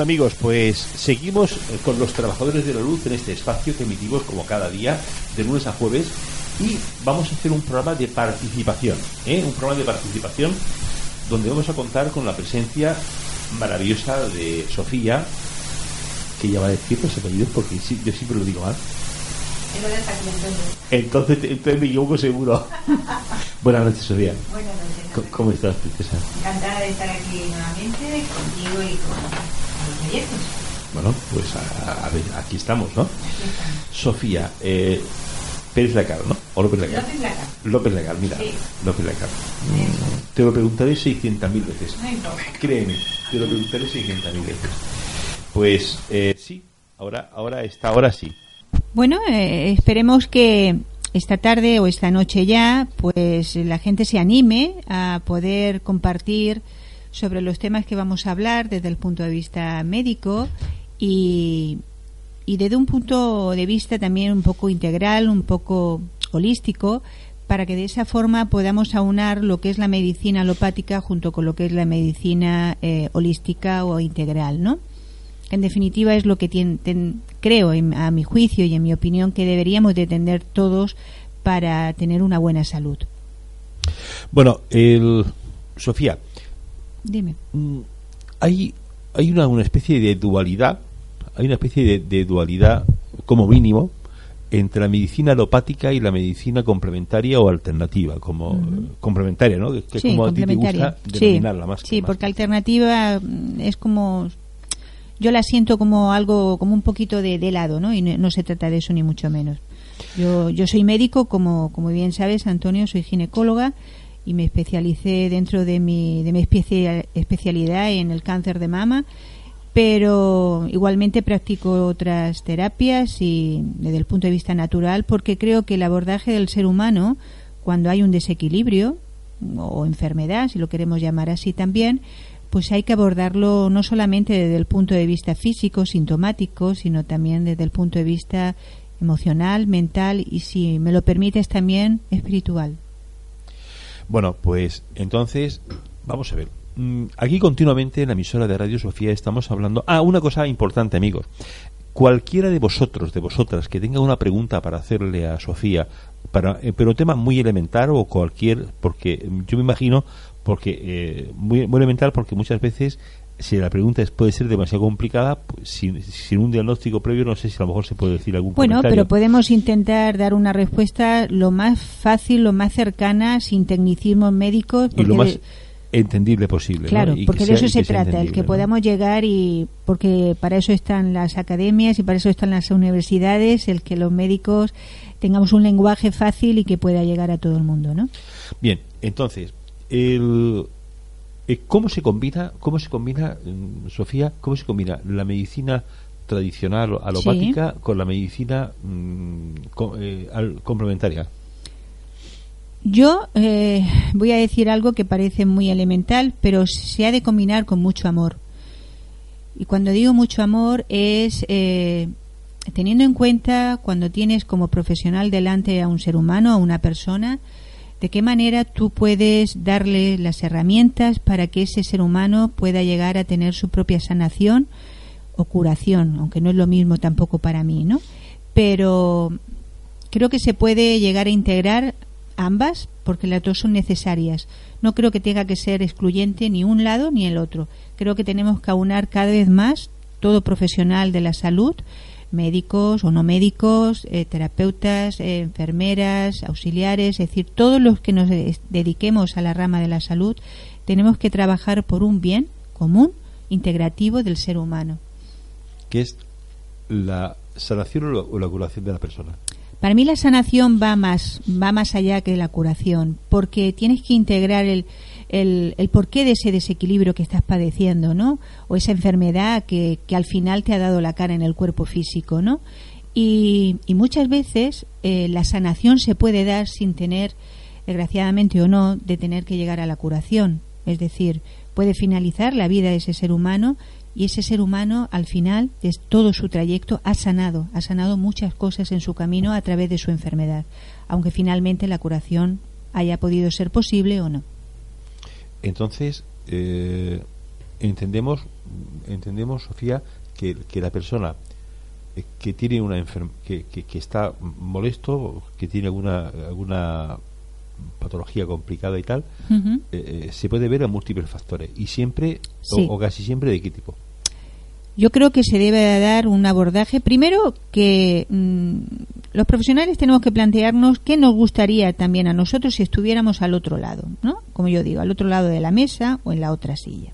Amigos, pues seguimos eh, con los trabajadores de la luz en este espacio que emitimos como cada día, de lunes a jueves, y vamos a hacer un programa de participación, ¿eh? un programa de participación donde vamos a contar con la presencia maravillosa de Sofía, que ya va a decir los apellidos porque yo siempre lo digo mal. Entonces, entonces me equivoco seguro. Buenas noches, Sofía. Buenas noches. Co- ¿Cómo estás, princesa? Encantada de estar aquí nuevamente contigo y con proyectos. Bueno, pues a, a ver, aquí estamos, ¿no? Sofía, eh, Pérez Lacar, ¿no? O López Lacar. López Lacar. López Lacar, mira. Sí. López Lacar. Mm, Te lo preguntaré 600.000 veces. No. Créeme, te lo preguntaré 600.000 veces. Pues eh, sí, ahora, ahora está, ahora sí. Bueno, eh, esperemos que esta tarde o esta noche ya, pues la gente se anime a poder compartir sobre los temas que vamos a hablar desde el punto de vista médico y, y desde un punto de vista también un poco integral, un poco holístico, para que de esa forma podamos aunar lo que es la medicina alopática junto con lo que es la medicina eh, holística o integral, ¿no? En definitiva es lo que creo, en- a mi juicio y en mi opinión, que deberíamos de tener todos para tener una buena salud. Bueno, el, Sofía, Dime. mm, hay, hay una, una especie de dualidad, hay una especie de, de dualidad como mínimo entre la medicina alopática y la medicina complementaria o alternativa, como complementaria, ¿no? Que, sí, como a ti te gusta Sí, denominarla más. sí, más porque que- alternativa mm, es como yo la siento como algo como un poquito de, de lado, ¿no? Y no, no se trata de eso ni mucho menos. Yo yo soy médico, como como bien sabes, Antonio, soy ginecóloga y me especialicé dentro de mi de mi especia- especialidad en el cáncer de mama, pero igualmente practico otras terapias y desde el punto de vista natural porque creo que el abordaje del ser humano cuando hay un desequilibrio o enfermedad, si lo queremos llamar así también, pues hay que abordarlo no solamente desde el punto de vista físico, sintomático, sino también desde el punto de vista emocional, mental y, si me lo permites, también espiritual. Bueno, pues entonces, vamos a ver. Mm, Aquí continuamente en la emisora de Radio Sofía estamos hablando... Ah, una cosa importante, amigos. Cualquiera de vosotros, de vosotras, que tenga una pregunta para hacerle a Sofía, para, eh, pero tema muy elemental o cualquier... Porque mm, yo me imagino, porque eh, muy, muy elemental, porque muchas veces si la pregunta es, puede ser demasiado complicada, pues, sin, sin un diagnóstico previo, no sé si a lo mejor se puede decir algún Bueno, comentario. pero podemos intentar dar una respuesta lo más fácil, lo más cercana, sin tecnicismos médicos. y lo más entendible posible. Claro, porque de sea- eso se trata, el que podamos llegar y porque para eso están las academias y para eso están las universidades, el que los médicos tengamos un lenguaje fácil y que pueda llegar a todo el mundo, ¿no? Bien, entonces, el, eh, ¿cómo se combina, cómo se combina, mm, Sofía, cómo se combina la medicina tradicional alopática con la medicina mm, eh, al- complementaria? Yo eh, voy a decir algo que parece muy elemental, pero se ha de combinar con mucho amor. Y cuando digo mucho amor es eh, teniendo en cuenta cuando tienes como profesional delante a un ser humano, a una persona, de qué manera tú puedes darle las herramientas para que ese ser humano pueda llegar a tener su propia sanación o curación, aunque no es lo mismo tampoco para mí, ¿no? Pero creo que se puede llegar a integrar ambas porque las dos son necesarias. No creo que tenga que ser excluyente ni un lado ni el otro. Creo que tenemos que aunar cada vez más todo profesional de la salud, médicos o no médicos, eh, terapeutas, eh, enfermeras, auxiliares, es decir, todos los que nos de- dediquemos a la rama de la salud, tenemos que trabajar por un bien común, integrativo del ser humano. Que es la sanación o la curación de la persona. Para mí la sanación va más, va más allá que la curación, porque tienes que integrar el, el, porqué de ese desequilibrio que estás padeciendo, ¿no? O esa enfermedad que, al final te ha dado la cara en el cuerpo físico, ¿no? Y, y muchas veces eh, la sanación se puede dar sin tener, desgraciadamente o no, de tener que llegar a la curación. Es decir, puede finalizar la vida de ese ser humano y ese ser humano al final de todo su trayecto ha sanado, ha sanado muchas cosas en su camino a través de su enfermedad, aunque finalmente la curación haya podido ser posible o no. Entonces, eh, entendemos, entendemos, Sofía, que, que la persona eh, que tiene una enfermedad, que, que, que está molesto, que tiene alguna, alguna patología complicada y tal, eh, eh, se puede ver a múltiples factores y siempre Sí. o, o casi siempre de qué tipo. Yo creo que se debe de dar un abordaje. Primero, que mm, los profesionales tenemos que plantearnos qué nos gustaría también a nosotros si estuviéramos al otro lado, ¿no? Como yo digo, al otro lado de la mesa o en la otra silla.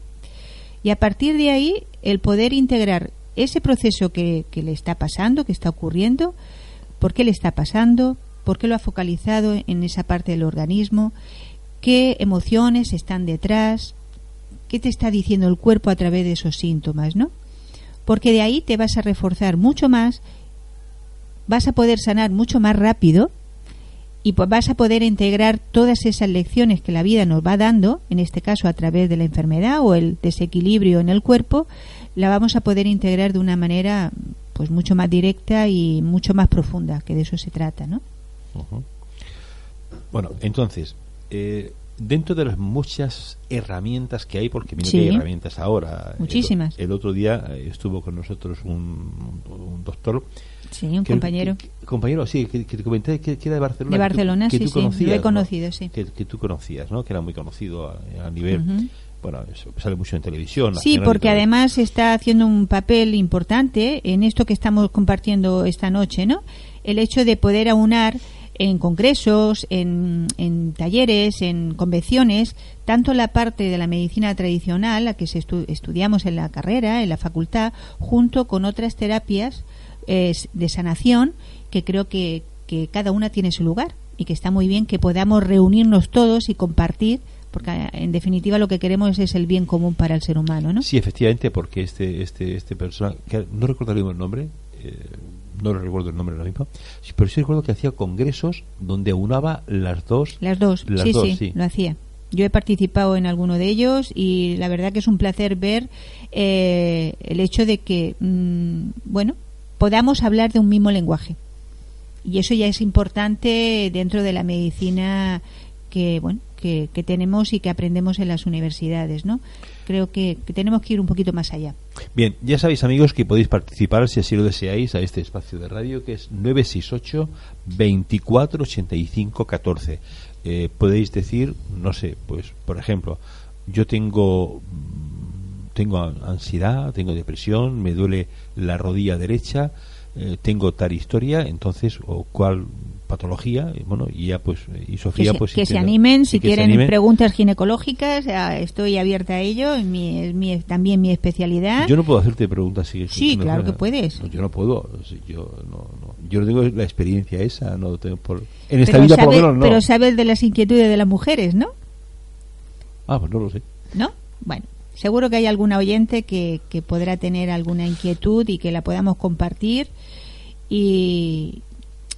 Y a partir de ahí, el poder integrar ese proceso que, que le está pasando, que está ocurriendo, por qué le está pasando, por qué lo ha focalizado en esa parte del organismo, qué emociones están detrás, qué te está diciendo el cuerpo a través de esos síntomas, ¿no? Porque de ahí te vas a reforzar mucho más, vas a poder sanar mucho más rápido y vas a poder integrar todas esas lecciones que la vida nos va dando, en este caso a través de la enfermedad o el desequilibrio en el cuerpo, la vamos a poder integrar de una manera pues mucho más directa y mucho más profunda, que de eso se trata, ¿no? Bueno, entonces, eh, dentro de las muchas herramientas que hay, porque mira Sí. que hay herramientas ahora. el- Muchísimas. El, otro día eh, estuvo con nosotros un, un doctor. Sí, un que- compañero. que- que- compañero, sí, que, te comenté que, era de Barcelona. De tú- Barcelona, que sí, tú sí, lo he conocías, ¿no? conocido, sí. Que, tú conocías, ¿no? Que era muy conocido a, a nivel. Ujú. Bueno, eso, sale mucho en televisión. Sí, porque además está haciendo un papel importante en esto que estamos compartiendo esta noche, ¿no? El hecho de poder aunar en congresos, en, en talleres, en convenciones, tanto la parte de la medicina tradicional, la que se estu- estudiamos en la carrera, en la facultad, junto con otras terapias eh, de sanación, que creo que, que cada una tiene su lugar y que está muy bien que podamos reunirnos todos y compartir, porque en definitiva lo que queremos es el bien común para el ser humano, ¿no? Sí, efectivamente, porque este este este persona, no recuerdo el nombre, eh, no recuerdo el nombre ahora mismo, sí, pero sí recuerdo que hacía congresos donde aunaba las dos. Las dos, Las sí, dos, sí, sí. lo hacía. Yo he participado en alguno de ellos y la verdad que es un placer ver eh, el hecho de que, mm, bueno, podamos hablar de un mismo lenguaje. Y eso ya es importante dentro de la medicina que, bueno, que, que tenemos y que aprendemos en las universidades, ¿no? Creo que, tenemos que ir un poquito más allá. Bien, ya sabéis amigos que podéis participar si así lo deseáis a este espacio de radio que es 968 24 85 14. Eh, podéis decir, no sé, pues por ejemplo, yo tengo tengo an- ansiedad, tengo depresión, me duele la rodilla derecha, eh, tengo tal historia, entonces o cuál patología, y bueno, y ya pues y Que, Sofía se, pues que se animen si quieren preguntas ginecológicas, estoy abierta a ello, es mi, es mi- también mi especialidad. Yo no puedo hacerte preguntas si Sí, claro que puedes. No, yo no puedo. Yo no, no. Yo no tengo la experiencia esa. No tengo por... En esta vida, por lo menos, no. pero sabes de las inquietudes de las mujeres, ¿no? Ah, pues no lo sé. ¿No? Bueno, seguro que hay alguna oyente que, que podrá tener alguna inquietud y que la podamos compartir. Y,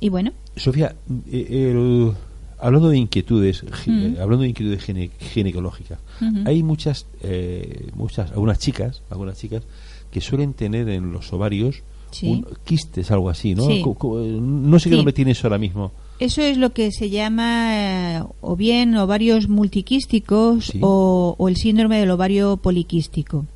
y bueno, Sofía, eh, el- hablando de inquietudes, eh, hablando de inquietudes gine- ginecológicas, hay muchas, eh, muchas, algunas chicas, algunas chicas que suelen tener en los ovarios Sí. un quistes, algo así, ¿no? Sí. Co- no sé qué Sí. nombre tiene eso ahora mismo. eso es lo que se llama eh, o bien ovarios multiquísticos o, o el síndrome del ovario poliquístico.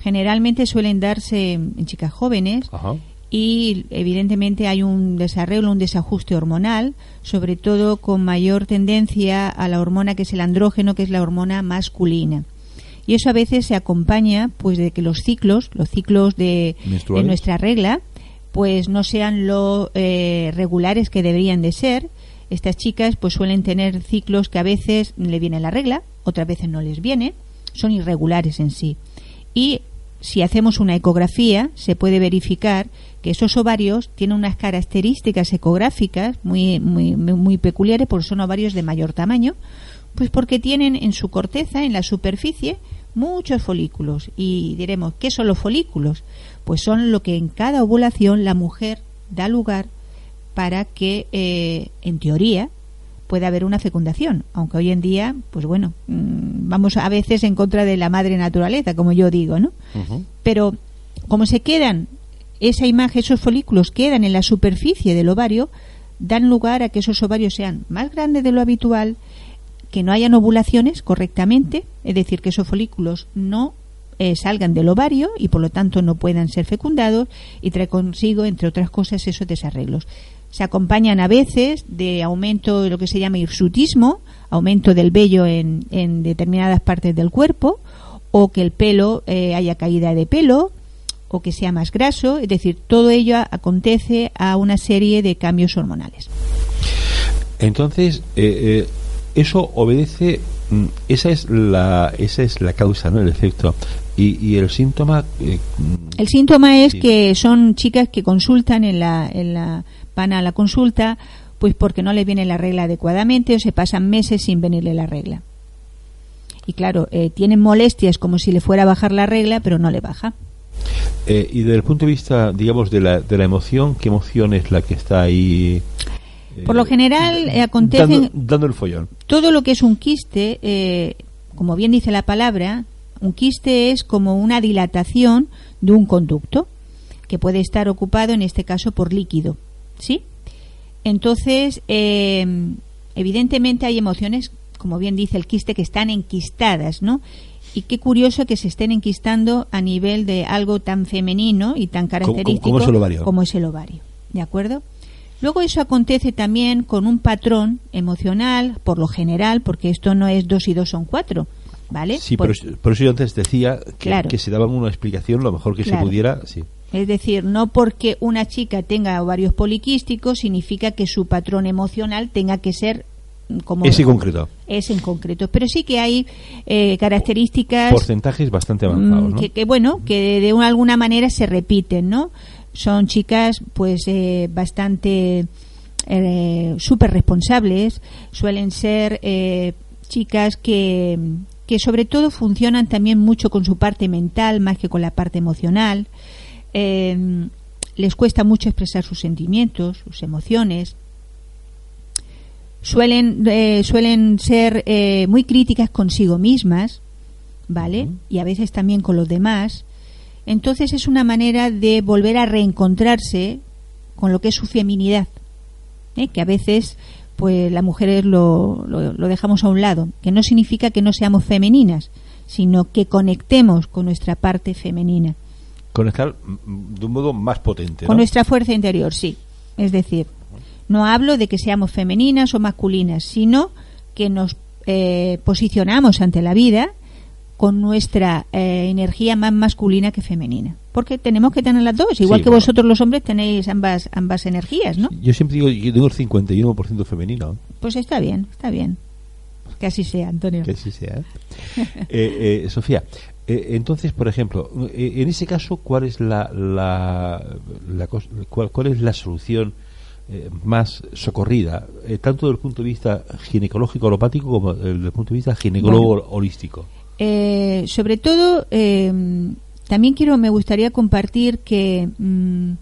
Generalmente suelen darse en chicas jóvenes Ajá. Y evidentemente hay un desarreglo, un desajuste hormonal, sobre todo con mayor tendencia a la hormona que es el andrógeno, que es la hormona masculina. Y eso a veces se acompaña pues de que los ciclos, los ciclos de, nuestra regla, pues no sean lo eh, regulares que deberían de ser. Estas chicas pues suelen tener ciclos que a veces le viene la regla, otras veces no les viene, son irregulares en sí. Y si hacemos una ecografía, se puede verificar que esos ovarios tienen unas características ecográficas muy, muy, muy peculiares, porque son ovarios de mayor tamaño, pues porque tienen en su corteza, en la superficie, muchos folículos. Y diremos, ¿qué son los folículos? Pues son lo que en cada ovulación la mujer da lugar para que, eh, en teoría, pueda haber una fecundación, aunque hoy en día, pues bueno, mm, vamos a veces en contra de la madre naturaleza, como yo digo, ¿no? Pero como se quedan esa imagen, esos folículos quedan en la superficie del ovario, dan lugar a que esos ovarios sean más grandes de lo habitual, que no hayan ovulaciones correctamente, es decir, que esos folículos no eh, salgan del ovario y por lo tanto no puedan ser fecundados y trae consigo, entre otras cosas, esos desarreglos. Se acompañan a veces de aumento de lo que se llama hirsutismo, aumento del vello en, determinadas partes del cuerpo, o que el pelo eh, haya caída de pelo, o que sea más graso, es decir, todo ello acontece a una serie de cambios hormonales. Entonces, eh, eh, eso obedece, mm, esa es la, esa es la causa, ¿no? El efecto. Y, el síntoma. Mm, el síntoma es que son chicas que consultan en la, en la van a la consulta pues porque no le viene la regla adecuadamente o se pasan meses sin venirle la regla. Y claro, eh, tienen molestias como si le fuera a bajar la regla, pero no le baja. Eh, y desde el punto de vista, digamos, de la, de la emoción, ¿qué emoción es la que está ahí? Eh, Por lo general acontece... Dando, el follón. Todo lo que es un quiste, como bien dice la palabra, un quiste es como una dilatación de un conducto que puede estar ocupado, en este caso, por líquido. ¿sí? Entonces, eh, evidentemente hay emociones, como bien dice el quiste, que están enquistadas, ¿no? Y qué curioso que se estén enquistando a nivel de algo tan femenino y tan característico como, es el ovario. ¿De acuerdo? Luego eso acontece también con un patrón emocional, por lo general, porque esto no es dos y dos son cuatro, ¿vale? Sí, por, eso yo antes decía que, que, se daban una explicación lo mejor que se pudiera, sí. Es decir, no porque una chica tenga ovarios poliquísticos significa que su patrón emocional tenga que ser como ese concreto. Es en concreto, pero sí que hay eh, características porcentajes bastante avanzados, mm, que, bueno, que de, alguna manera se repiten, ¿no? Son chicas pues eh, bastante eh, súper responsables, suelen ser eh, chicas que que sobre todo funcionan también mucho con su parte mental más que con la parte emocional. Eh, les cuesta mucho expresar sus sentimientos, sus emociones. Suelen, eh, suelen ser eh, muy críticas consigo mismas, ¿vale? Y a veces también con los demás. Entonces es una manera de volver a reencontrarse con lo que es su feminidad, que a veces pues las mujeres lo, lo, dejamos a un lado, que no significa que no seamos femeninas, sino que conectemos con nuestra parte femenina. Conectar de un modo más potente. Con nuestra fuerza interior, sí. Es decir, no hablo de que seamos femeninas o masculinas, sino que nos eh, posicionamos ante la vida con nuestra eh, energía más masculina que femenina. Porque tenemos que tener las dos, igual que vosotros los hombres tenéis ambas ambas energías, ¿no? Yo siempre digo que tengo el 51% femenino. Pues está bien, está bien. Que así sea, Antonio. Que así sea. eh, eh Sofía, eh, entonces, por ejemplo, eh, en ese caso, ¿cuál es la, la, cuál, es la solución eh, más socorrida, tanto desde el punto de vista ginecológico alopático como desde el punto de vista ginecólogo holístico? sobre todo, también quiero, me gustaría compartir que, mm,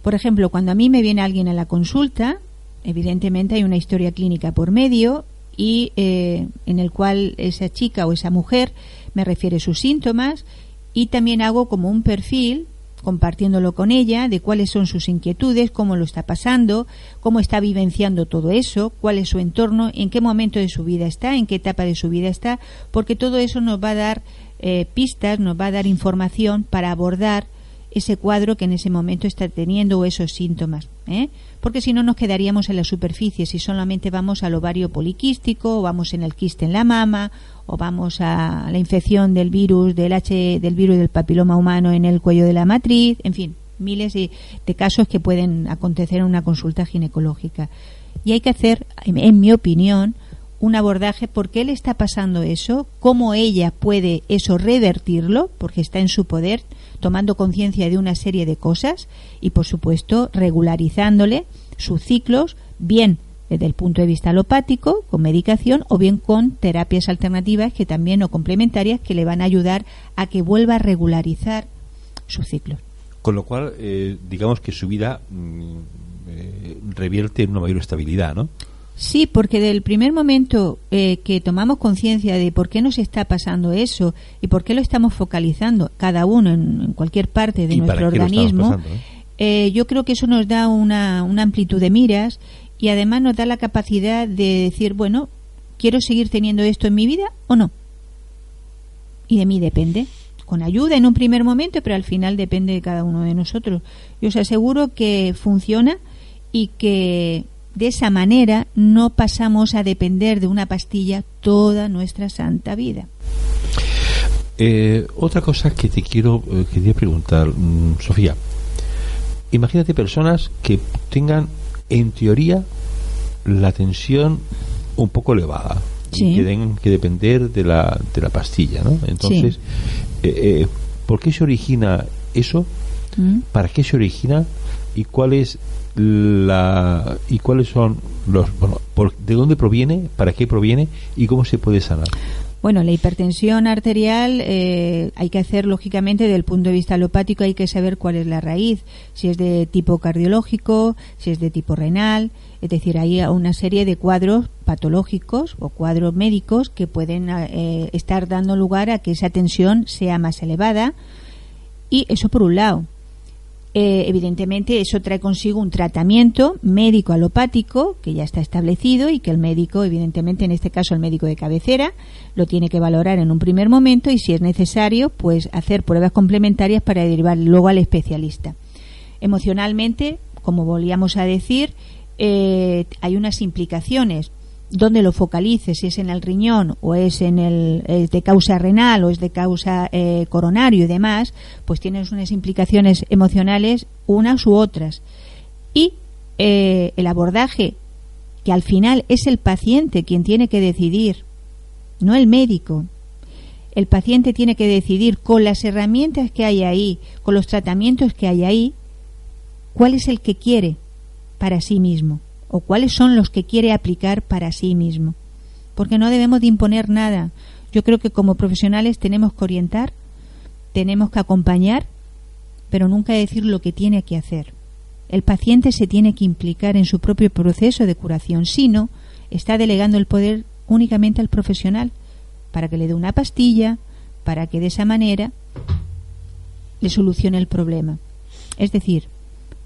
por ejemplo, cuando a mí me viene alguien a la consulta, evidentemente hay una historia clínica por medio y en el cual esa chica o esa mujer me refiere sus síntomas y también hago como un perfil compartiéndolo con ella de cuáles son sus inquietudes, cómo lo está pasando, cómo está vivenciando todo eso, cuál es su entorno, en qué momento de su vida está, en qué etapa de su vida está, porque todo eso nos va a dar eh, pistas, nos va a dar información para abordar ese cuadro que en ese momento está teniendo o esos síntomas. ¿Eh? Porque si no nos quedaríamos en la superficie, si solamente vamos al ovario poliquístico, o vamos en el quiste en la mama, o vamos a la infección del virus, del H, del virus del papiloma humano en el cuello de la matriz, en fin, miles de, casos que pueden acontecer en una consulta ginecológica. Y hay que hacer, en mi opinión, un abordaje por qué le está pasando eso, cómo ella puede eso revertirlo, porque está en su poder, tomando conciencia de una serie de cosas y, por supuesto, regularizándole sus ciclos, bien desde el punto de vista alopático, con medicación, o bien con terapias alternativas que también o complementarias que le van a ayudar a que vuelva a regularizar su ciclo. Con lo cual, eh, digamos que su vida mm, eh, revierte en una mayor estabilidad, ¿no? Sí, porque del primer momento eh, que tomamos conciencia de por qué nos está pasando eso y por qué lo estamos focalizando, cada uno en, cualquier parte de nuestro organismo, eh? yo creo que eso nos da una, una amplitud de miras y además nos da la capacidad de decir, bueno, ¿quiero seguir teniendo esto en mi vida o no? Y de mí depende. Con ayuda en un primer momento, pero al final depende de cada uno de nosotros. Yo os aseguro que funciona y que de esa manera no pasamos a depender de una pastilla toda nuestra santa vida. Eh, otra cosa que te quiero eh, quería preguntar, mm, Sofía. Imagínate personas que tengan, en teoría, la tensión un poco elevada y que tengan que depender de la, de la pastilla, ¿no? Entonces, eh, ¿por qué se origina eso? ¿Mm? ¿Para qué se origina? ¿Y cuál es la y cuáles son los bueno, de dónde proviene, para qué proviene y cómo se puede sanar. Bueno, la hipertensión arterial eh, hay que hacer lógicamente desde el punto de vista alopático hay que saber cuál es la raíz, si es de tipo cardiológico, si es de tipo renal, es decir, hay una serie de cuadros patológicos o cuadros médicos que pueden eh, estar dando lugar a que esa tensión sea más elevada y eso por un lado. Eh, evidentemente eso trae consigo un tratamiento médico alopático que ya está establecido y que el médico, evidentemente en este caso el médico de cabecera, lo tiene que valorar en un primer momento y si es necesario, pues hacer pruebas complementarias para derivar luego al especialista. Emocionalmente, como volvíamos a decir, eh, hay unas implicaciones dónde lo focalice, si es en el riñón o es en el de causa renal o es de causa eh, coronario y demás, pues tienes unas implicaciones emocionales unas u otras. Y eh, el abordaje, que al final es el paciente quien tiene que decidir, no el médico. El paciente tiene que decidir con las herramientas que hay ahí, con los tratamientos que hay ahí, cuál es el que quiere para sí mismo o cuáles son los que quiere aplicar para sí mismo. Porque no debemos de imponer nada. Yo creo que como profesionales tenemos que orientar, tenemos que acompañar, pero nunca decir lo que tiene que hacer. El paciente se tiene que implicar en su propio proceso de curación, si no, está delegando el poder únicamente al profesional para que le dé una pastilla, para que de esa manera le solucione el problema. Es decir,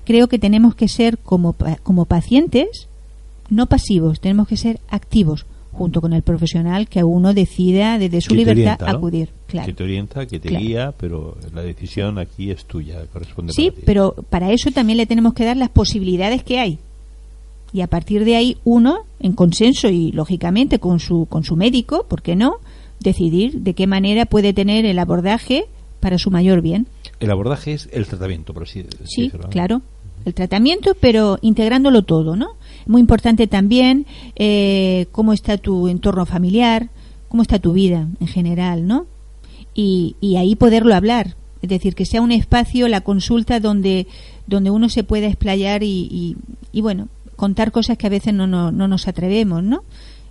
creo que tenemos que ser como, como pacientes, no pasivos, tenemos que ser activos junto con el profesional que uno decida desde su libertad acudir. Claro. Que te orienta, que te guía, pero la decisión aquí es tuya, corresponde Sí, pero para eso también le tenemos que dar las posibilidades que hay. Y a partir de ahí uno, en consenso y lógicamente con su, con su médico, ¿por qué no? Decidir de qué manera puede tener el abordaje para su mayor bien. El abordaje es el tratamiento, por así decirlo. Sí, claro el tratamiento, pero integrándolo todo, ¿no? Muy importante también eh, cómo está tu entorno familiar, cómo está tu vida en general, ¿no? Y, y, ahí poderlo hablar, es decir, que sea un espacio, la consulta donde, donde uno se pueda explayar y, y, bueno, contar cosas que a veces no, no, no nos atrevemos, ¿no?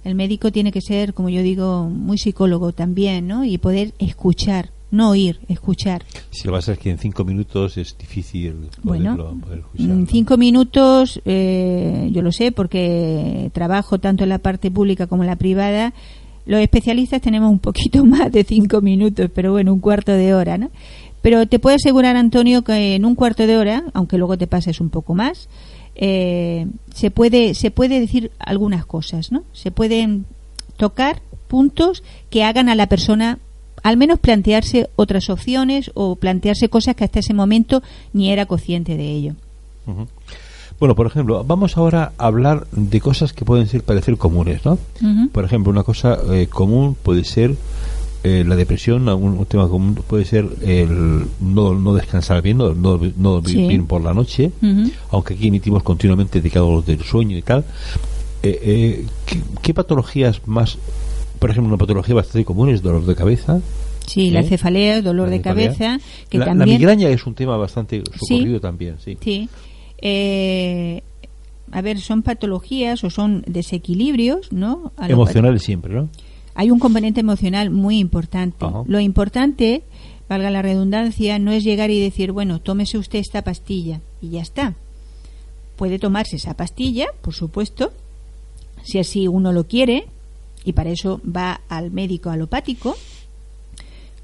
El médico tiene que ser, como yo digo, muy psicólogo también, ¿no? Y poder escuchar, no oír, escuchar. Si lo vas a es que en cinco minutos es difícil bueno, En cinco minutos, eh, yo lo sé porque trabajo tanto en la parte pública como en la privada. Los especialistas tenemos un poquito más de cinco minutos, pero bueno, un cuarto de hora, ¿no? Pero te puedo asegurar, Antonio, que en un cuarto de hora, aunque luego te pases un poco más, eh, se puede se puede decir algunas cosas, ¿no? Se pueden tocar puntos que hagan a la persona al menos plantearse otras opciones o plantearse cosas que hasta ese momento ni era consciente de ello. Bueno, por ejemplo, vamos ahora a hablar de cosas que pueden ser parecer comunes, ¿no? Por ejemplo, una cosa eh, común puede ser eh, la depresión, un, tema común puede ser el no, no descansar bien, no, no, bien por la noche, aunque aquí emitimos continuamente de del sueño y tal. eh, eh, ¿qué, qué patologías más, por ejemplo, una patología bastante común es dolor de cabeza? Sí, la ¿Eh? cefalea, dolor La de cefalea. cabeza, que la, la también... migraña es un tema bastante socorrido también, sí. Sí. Eh, a ver, son patologías o son desequilibrios, ¿no? A Emocionales siempre, ¿no? Hay un componente emocional muy importante. Ajá. Lo importante, valga la redundancia, no es llegar y decir, bueno, tómese usted esta pastilla y ya está. Puede tomarse esa pastilla, por supuesto, si así uno lo quiere, y para eso va al médico alopático,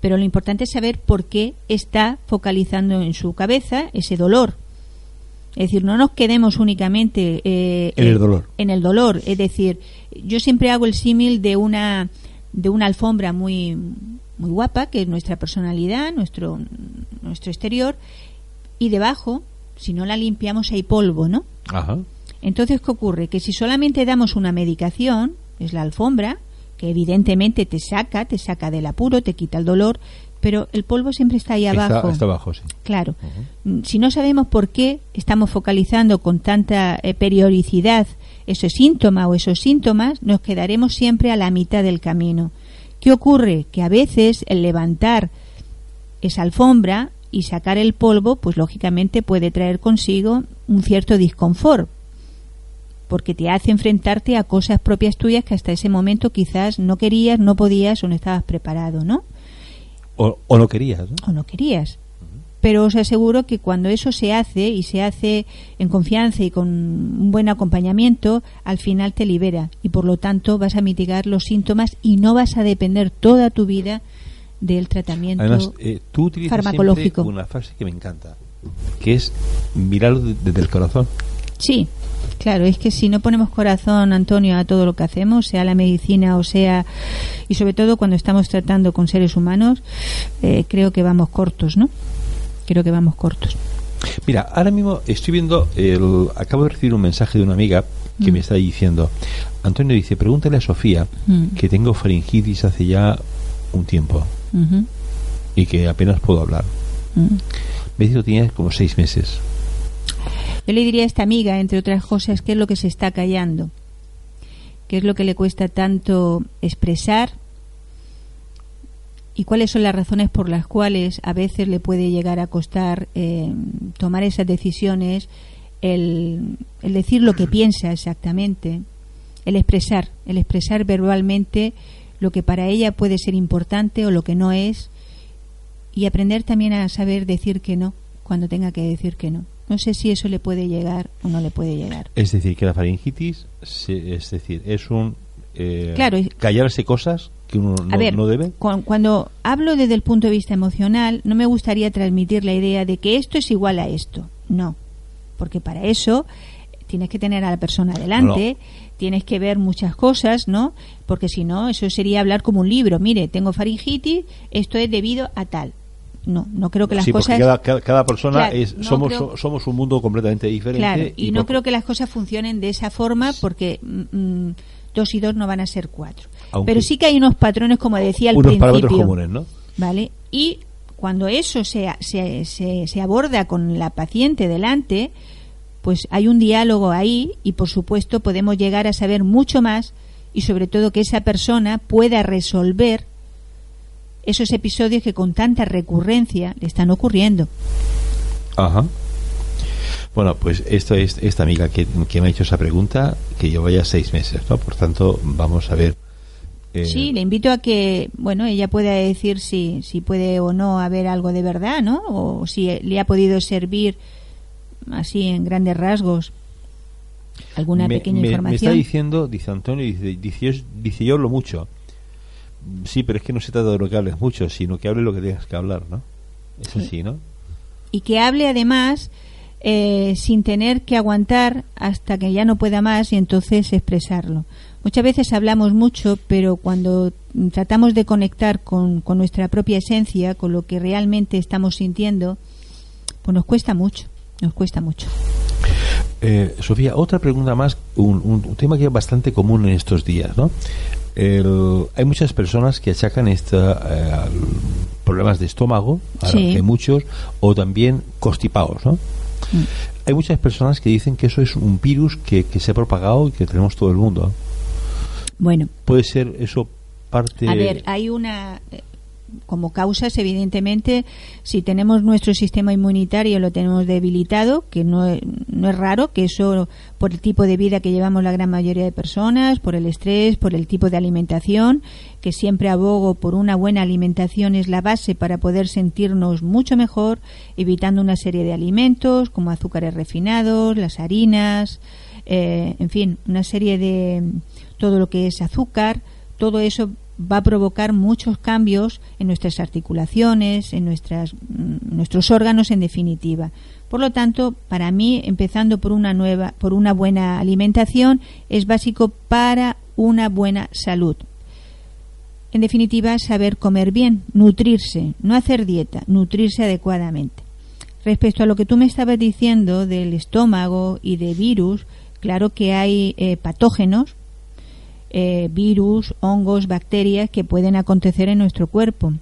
pero lo importante es saber por qué está focalizando en su cabeza ese dolor. Es decir, no nos quedemos únicamente eh, En el dolor. En el dolor, es decir, yo siempre hago el símil de una de una alfombra muy muy guapa que es nuestra personalidad, nuestro nuestro exterior y debajo, si no la limpiamos hay polvo, ¿no? Ajá. Entonces, ¿qué ocurre? Que si solamente damos una medicación, es la alfombra, que evidentemente te saca, te saca del apuro, te quita el dolor, pero el polvo siempre está ahí abajo. Está, abajo, sí. Claro. Mm, Si no sabemos por qué estamos focalizando con tanta eh, periodicidad ese síntoma o esos síntomas, nos quedaremos siempre a la mitad del camino. ¿Qué ocurre? Que a veces el levantar esa alfombra y sacar el polvo, pues lógicamente puede traer consigo un cierto disconfort, porque te hace enfrentarte a cosas propias tuyas que hasta ese momento quizás no querías, no podías o no estabas preparado, ¿no? O, o no querías, ¿no? o no querías. Pero os aseguro que cuando eso se hace y se hace en confianza y con un buen acompañamiento, al final te libera y por lo tanto vas a mitigar los síntomas y no vas a depender toda tu vida del tratamiento. Además, eh, tú utilizas farmacológico. siempre una frase que me encanta, que es mirarlo de- desde el corazón. Sí, claro, es que si no ponemos corazón, Antonio, a todo lo que hacemos, sea la medicina o sea, y sobre todo cuando estamos tratando con seres humanos, eh, creo que vamos cortos, ¿no? Creo que vamos cortos. Mira, ahora mismo estoy viendo, el, acabo de recibir un mensaje de una amiga que Mm. me está diciendo, Antonio dice, pregúntale a Sofía Mm. que tengo faringitis hace ya un tiempo y que apenas puedo hablar. mm. Me dice que tiene como seis meses. Yo le diría a esta amiga, entre otras cosas, qué es lo que se está callando, qué es lo que le cuesta tanto expresar y cuáles son las razones por las cuales a veces le puede llegar a costar eh, tomar esas decisiones, el, el decir lo que piensa exactamente, el expresar, el expresar verbalmente lo que para ella puede ser importante o lo que no es y aprender también a saber decir que no cuando tenga que decir que no. No sé si eso le puede llegar o no le puede llegar. Es decir, que la faringitis, se- es decir, es un eh, Claro, es- callarse cosas que uno no, ver, no debe. cu- cuando hablo desde el punto de vista emocional, no me gustaría transmitir la idea de que esto es igual a esto. No, porque para eso tienes que tener a la persona delante, tienes que ver muchas cosas, ¿no? Porque si no, eso sería hablar como un libro. Mire, tengo faringitis, esto es debido a tal. No, no creo que las sí, cosas... cada, cada, cada persona Claro, es, no somos, creo- somos un mundo completamente diferente. Claro, y, no por- creo que las cosas funcionen de esa forma porque mm, mm, dos y dos no van a ser cuatro. Aunque- Pero sí que hay unos patrones, como decía al unos principio. parámetros comunes, ¿no? ¿Vale? Y cuando eso se, se, se, se aborda con la paciente delante, pues hay un diálogo ahí y por supuesto podemos llegar a saber mucho más y sobre todo que esa persona pueda resolver esos episodios que con tanta recurrencia le están ocurriendo. Ajá. Bueno, pues esto es esta amiga que, que me ha hecho esa pregunta, que lleva ya seis meses, ¿no? Por tanto, vamos a ver. eh, Sí, le invito a que, bueno, ella pueda decir si, si puede o no haber algo de verdad, ¿no? O si le ha podido servir así en grandes rasgos alguna me, pequeña me- me está información. diciendo, dice Antonio, dice, dice, yo, dice, yo hablo mucho. Sí, pero es que no se trata de lo que hables mucho, sino que hable lo que tengas que hablar, ¿no? Es Sí. así, ¿no? y que hable además eh, sin tener que aguantar hasta que ya no pueda más y entonces expresarlo. Muchas veces hablamos mucho, pero cuando tratamos de conectar con, con nuestra propia esencia, con lo que realmente estamos sintiendo, pues nos cuesta mucho, nos cuesta mucho. Eh, Sofía, otra pregunta más, un, un- un tema que es bastante común en estos días, ¿no? El- hay muchas personas que achacan esta, eh, problemas de estómago, Sí. hay muchos, o también constipados, ¿no? Mm. hay muchas personas que dicen que eso es un virus que, que se ha propagado y que tenemos todo el mundo. Bueno, ¿Puede ser eso parte...? A ver, hay una. Como causas, evidentemente, si tenemos nuestro sistema inmunitario lo tenemos debilitado, que no, no es raro, que eso por el tipo de vida que llevamos la gran mayoría de personas, por el estrés, por el tipo de alimentación, que siempre abogo por una buena alimentación es la base para poder sentirnos mucho mejor, evitando una serie de alimentos como azúcares refinados, las harinas, eh, en fin, una serie de todo lo que es azúcar, todo eso va a provocar muchos cambios en nuestras articulaciones, en nuestras, mm, nuestros órganos en definitiva. Por lo tanto, para mí, empezando por una nueva, por una buena alimentación, es básico para una buena salud. En definitiva, saber comer bien, nutrirse, no hacer dieta, nutrirse adecuadamente. Respecto a lo que tú me estabas diciendo del estómago y de virus, claro que hay eh, patógenos, eh, virus, hongos, bacterias que pueden acontecer en nuestro cuerpo.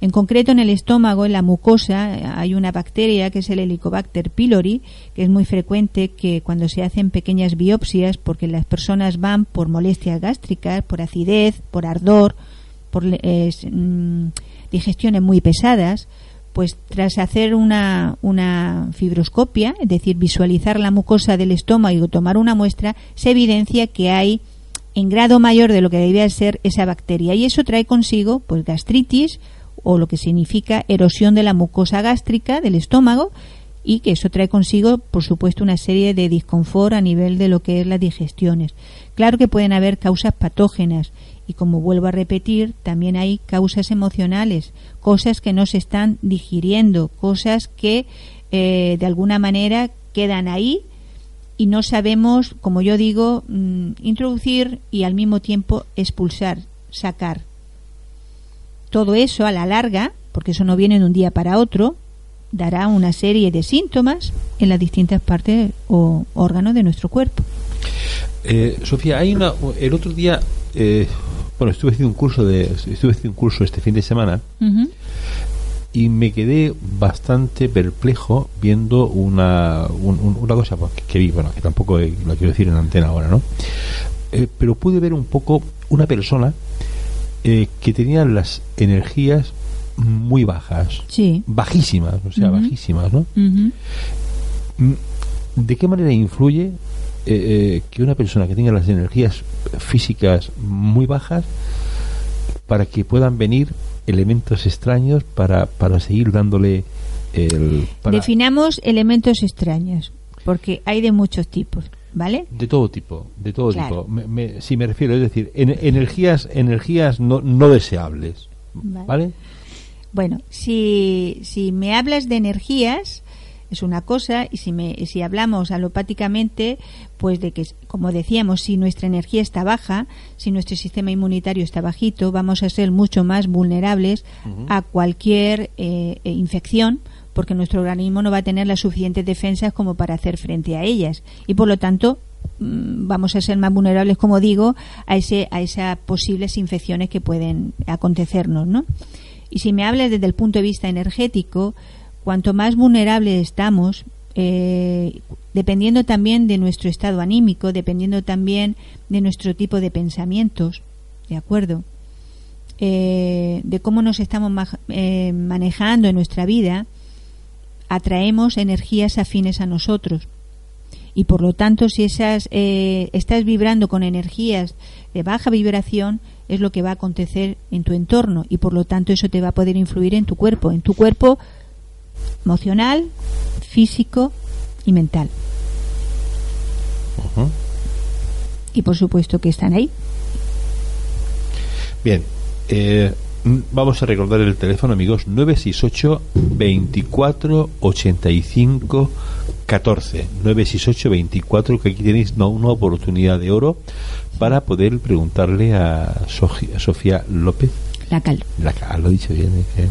En concreto, en el estómago, en la mucosa, eh, hay una bacteria que es el Helicobacter pylori, que es muy frecuente que cuando se hacen pequeñas biopsias, porque las personas van por molestias gástricas, por acidez, por ardor, por eh, digestiones muy pesadas, pues tras hacer una, una fibroscopia, es decir, visualizar la mucosa del estómago y tomar una muestra, se evidencia que hay en grado mayor de lo que debía ser esa bacteria y eso trae consigo pues gastritis o lo que significa erosión de la mucosa gástrica del estómago y que eso trae consigo por supuesto una serie de disconfort a nivel de lo que es las digestiones. Claro que pueden haber causas patógenas y como vuelvo a repetir, también hay causas emocionales, cosas que no se están digiriendo, cosas que eh, de alguna manera quedan ahí y no sabemos, como yo digo, mm, introducir y al mismo tiempo expulsar, sacar. Todo eso a la larga, porque eso no viene de un día para otro, dará una serie de síntomas en las distintas partes o órganos de nuestro cuerpo. Eh, Sofía, hay una. El otro día, eh, bueno, estuve haciendo un curso de, estuve haciendo un curso este fin de semana. Y me quedé bastante perplejo viendo una, un- un- una cosa pues, que, que vi, bueno, que tampoco eh, lo quiero decir en antena ahora, ¿no? Eh, pero pude ver un poco una persona eh, que tenía las energías muy bajas, Sí. bajísimas, o sea, bajísimas, ¿no? Mm, ¿De qué manera influye eh, eh, que una persona que tenga las energías físicas muy bajas para que puedan venir elementos extraños para, para seguir dándole el... para- Definamos elementos extraños, porque hay de muchos tipos, ¿vale? de todo tipo, de todo Claro. tipo. Me, me- sí, me refiero, es decir, en- energías energías no, no deseables, Vale. ¿vale? Bueno, si, si me hablas de energías, es una cosa, y si, me, si hablamos alopáticamente, pues de que, como decíamos, si nuestra energía está baja, si nuestro sistema inmunitario está bajito, vamos a ser mucho más vulnerables a cualquier eh, eh, infección, porque nuestro organismo no va a tener las suficientes defensas como para hacer frente a ellas. Y por lo tanto, mm, vamos a ser más vulnerables, como digo, a, ese, a esas posibles infecciones que pueden acontecernos, ¿no? Y si me hablas desde el punto de vista energético, cuanto más vulnerables estamos, eh, dependiendo también de nuestro estado anímico, dependiendo también de nuestro tipo de pensamientos, ¿de acuerdo? Eh, de cómo nos estamos eh, manejando en nuestra vida, atraemos energías afines a nosotros. Y por lo tanto, si esas, eh, estás vibrando con energías de baja vibración, es lo que va a acontecer en tu entorno. Y por lo tanto, eso te va a poder influir en tu cuerpo, en tu cuerpo emocional, físico y mental. Y por supuesto que están ahí. Bien, eh, vamos a recordar el teléfono, amigos, 968 24 85 14. 968 24, que aquí tenéis no, una oportunidad de oro para poder preguntarle a, Sofía López, La cal. la, ah, lo he dicho bien, ¿eh?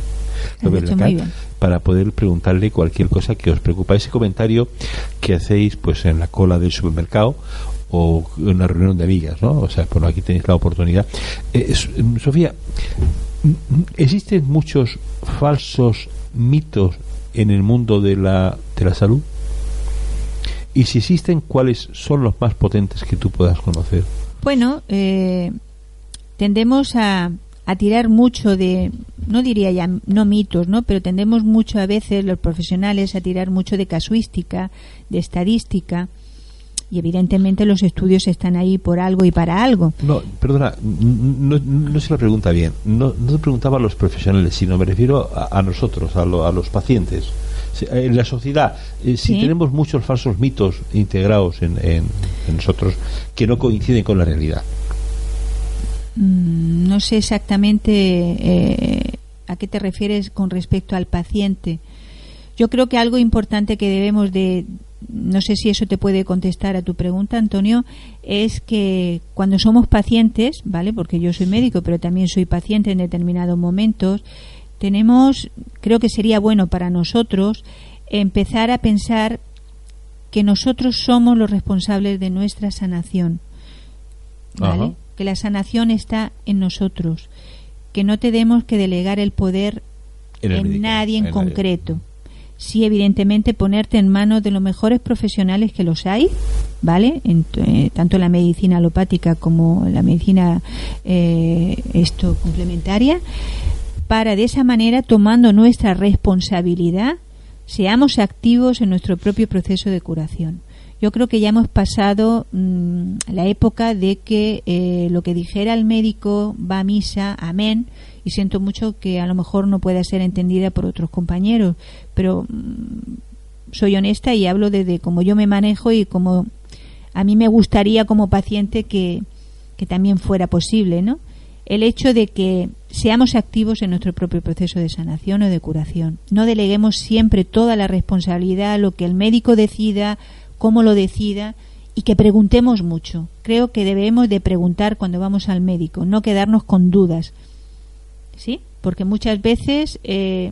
Para poder preguntarle cualquier cosa que os preocupa. Ese comentario que hacéis pues en la cola del supermercado o en una reunión de amigas, ¿no? O sea, bueno, aquí tenéis la oportunidad. Eh, es- mm, Sofía, mm, mm, ¿existen muchos falsos mitos en el mundo de la, de la salud? Y si existen, ¿cuáles son los más potentes que tú puedas conocer? Bueno, eh, tendemos a, a tirar mucho de, no diría ya, no mitos, ¿no? Pero tendemos mucho a veces los profesionales a tirar mucho de casuística, de estadística, y evidentemente los estudios están ahí por algo y para algo. No, perdona, no, no se la pregunta bien. No, no te preguntaba a los profesionales, sino me refiero a, a nosotros, a, lo- a los pacientes. En la sociedad, eh, si Sí. tenemos muchos falsos mitos integrados en, en- en nosotros que no coinciden con la realidad. Mm, No sé exactamente eh, a qué te refieres con respecto al paciente. Yo creo que algo importante que debemos de, no sé si eso te puede contestar a tu pregunta, Antonio, es que cuando somos pacientes, ¿vale? Porque yo soy médico, pero también soy paciente en determinados momentos, tenemos, creo que sería bueno para nosotros empezar a pensar que nosotros somos los responsables de nuestra sanación. ¿vale? Que la sanación está en nosotros, que no tenemos que delegar el poder En el en, médico, nadie en en nadie. concreto. Sí, evidentemente, ponerte en manos de los mejores profesionales que los hay, ¿vale? En eh, tanto en la medicina alopática como en la medicina eh, esto complementaria, para de esa manera, tomando nuestra responsabilidad, seamos activos en nuestro propio proceso de curación. Yo creo que ya hemos pasado mm, la época de que eh, lo que dijera el médico va a misa, amén, y siento mucho que a lo mejor no pueda ser entendida por otros compañeros, pero mm, soy honesta y hablo desde cómo yo me manejo y como a mí me gustaría como paciente que, que también fuera posible, ¿no? El hecho de que seamos activos en nuestro propio proceso de sanación o de curación. No deleguemos siempre toda la responsabilidad a lo que el médico decida, cómo lo decida y que preguntemos mucho. Creo que debemos de preguntar cuando vamos al médico, no quedarnos con dudas. ¿Sí? Porque muchas veces eh,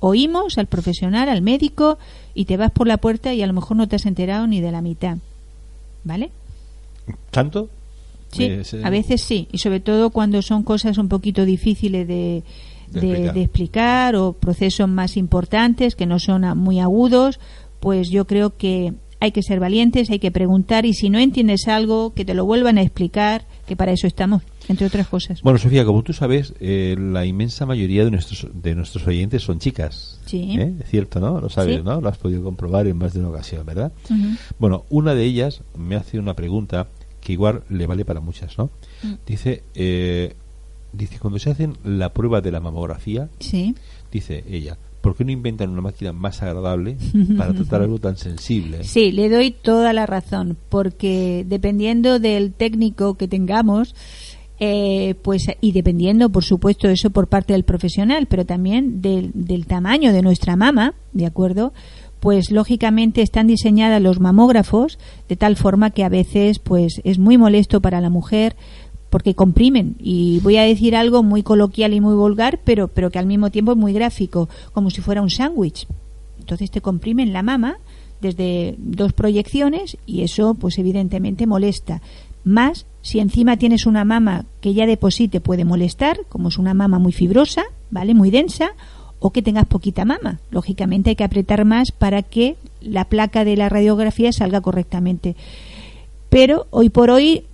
oímos al profesional, al médico, y te vas por la puerta y a lo mejor no te has enterado ni de la mitad. ¿Vale? ¿Tanto? Sí, Eh, a veces sí, y sobre todo cuando son cosas un poquito difíciles de, De de- explicar. de explicar o procesos más importantes que no son muy agudos, pues yo creo que hay que ser valientes, hay que preguntar y si no entiendes algo, que te lo vuelvan a explicar, que para eso estamos, entre otras cosas. Bueno, Sofía, como tú sabes, eh, la inmensa mayoría de nuestros de nuestros oyentes son chicas. Sí. ¿Eh? Es cierto, ¿no? Lo sabes, Sí. ¿no? Lo has podido comprobar en más de una ocasión, ¿verdad? Bueno, una de ellas me hace una pregunta que igual le vale para muchas, ¿no? Mm. Dice, eh, dice cuando se hacen la prueba de la mamografía, Sí. dice ella, ¿por qué no inventan una máquina más agradable para tratar algo tan sensible? Sí, le doy toda la razón, porque dependiendo del técnico que tengamos, eh, pues y dependiendo, por supuesto, eso por parte del profesional, pero también del, del tamaño de nuestra mama, ¿de acuerdo? Pues lógicamente están diseñadas los mamógrafos de tal forma que a veces pues es muy molesto para la mujer porque comprimen y voy a decir algo muy coloquial y muy vulgar, pero pero que al mismo tiempo es muy gráfico, como si fuera un sándwich. Entonces te comprimen la mama desde dos proyecciones y eso pues evidentemente molesta. Más si encima tienes una mama que ya de puede molestar, como es una mama muy fibrosa, ¿vale? Muy densa, o que tengas poquita mama. Lógicamente hay que apretar más para que la placa de la radiografía salga correctamente. Pero hoy por hoy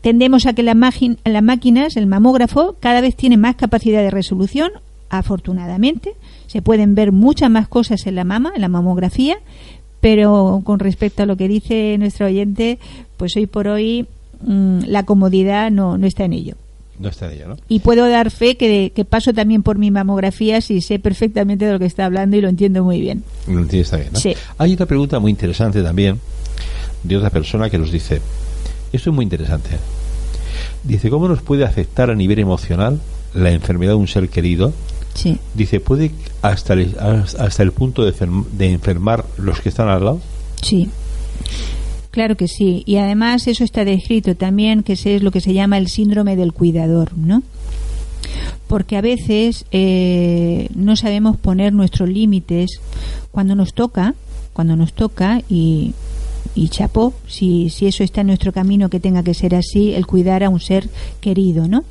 tendemos a que las, máquinas, el mamógrafo, cada vez tiene más capacidad de resolución, afortunadamente. Se pueden ver muchas más cosas en la mama, en la mamografía, pero con respecto a lo que dice nuestro oyente, pues hoy por hoy mm, la comodidad no, no está en ello. No está en ella, ¿no? Y puedo dar fe que, que paso también por mi mamografía y sé perfectamente de lo que está hablando y lo entiendo muy bien. Lo entiendes también, ¿no? Sí. Hay otra pregunta muy interesante también de otra persona que nos dice, esto es muy interesante. Dice, ¿cómo nos puede afectar a nivel emocional la enfermedad de un ser querido? Sí. Dice, ¿puede hasta el, hasta el punto de, de enfermar los que están al lado? Sí. Claro que sí. Y además eso está descrito también, que es lo que se llama el síndrome del cuidador, ¿no? Porque a veces eh, no sabemos poner nuestros límites cuando nos toca, cuando nos toca y, y chapó, si, si eso está en nuestro camino que tenga que ser así, el cuidar a un ser querido, ¿no?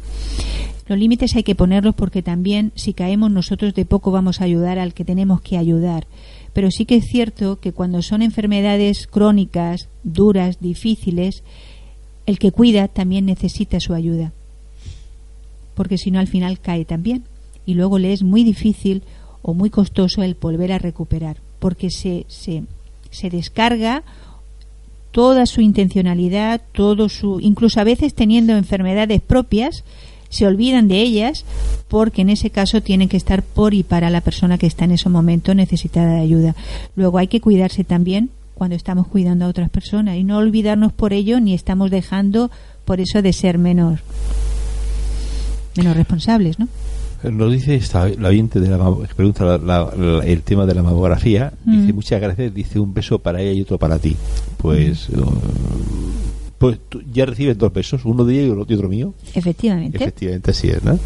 Los límites hay que ponerlos porque también si caemos nosotros de poco vamos a ayudar al que tenemos que ayudar. Pero sí que es cierto que cuando son enfermedades crónicas, duras, difíciles, el que cuida también necesita su ayuda. Porque si no, al final cae también. Y luego le es muy difícil o muy costoso el volver a recuperar. Porque se, se, se descarga toda su intencionalidad, todo su, incluso a veces teniendo enfermedades propias, se olvidan de ellas porque en ese caso tienen que estar por y para la persona que está en ese momento necesitada de ayuda. Luego hay que cuidarse también cuando estamos cuidando a otras personas y no olvidarnos por ello ni estamos dejando por eso de ser menos menos responsables, ¿no? Nos dice esta, la oyente de la pregunta el tema de la mamografía. Dice muchas gracias. Dice un beso para ella y otro para ti. Pues, pues tú ya recibes dos besos, uno de ella y otro mío. Efectivamente. Efectivamente, así es, ¿no?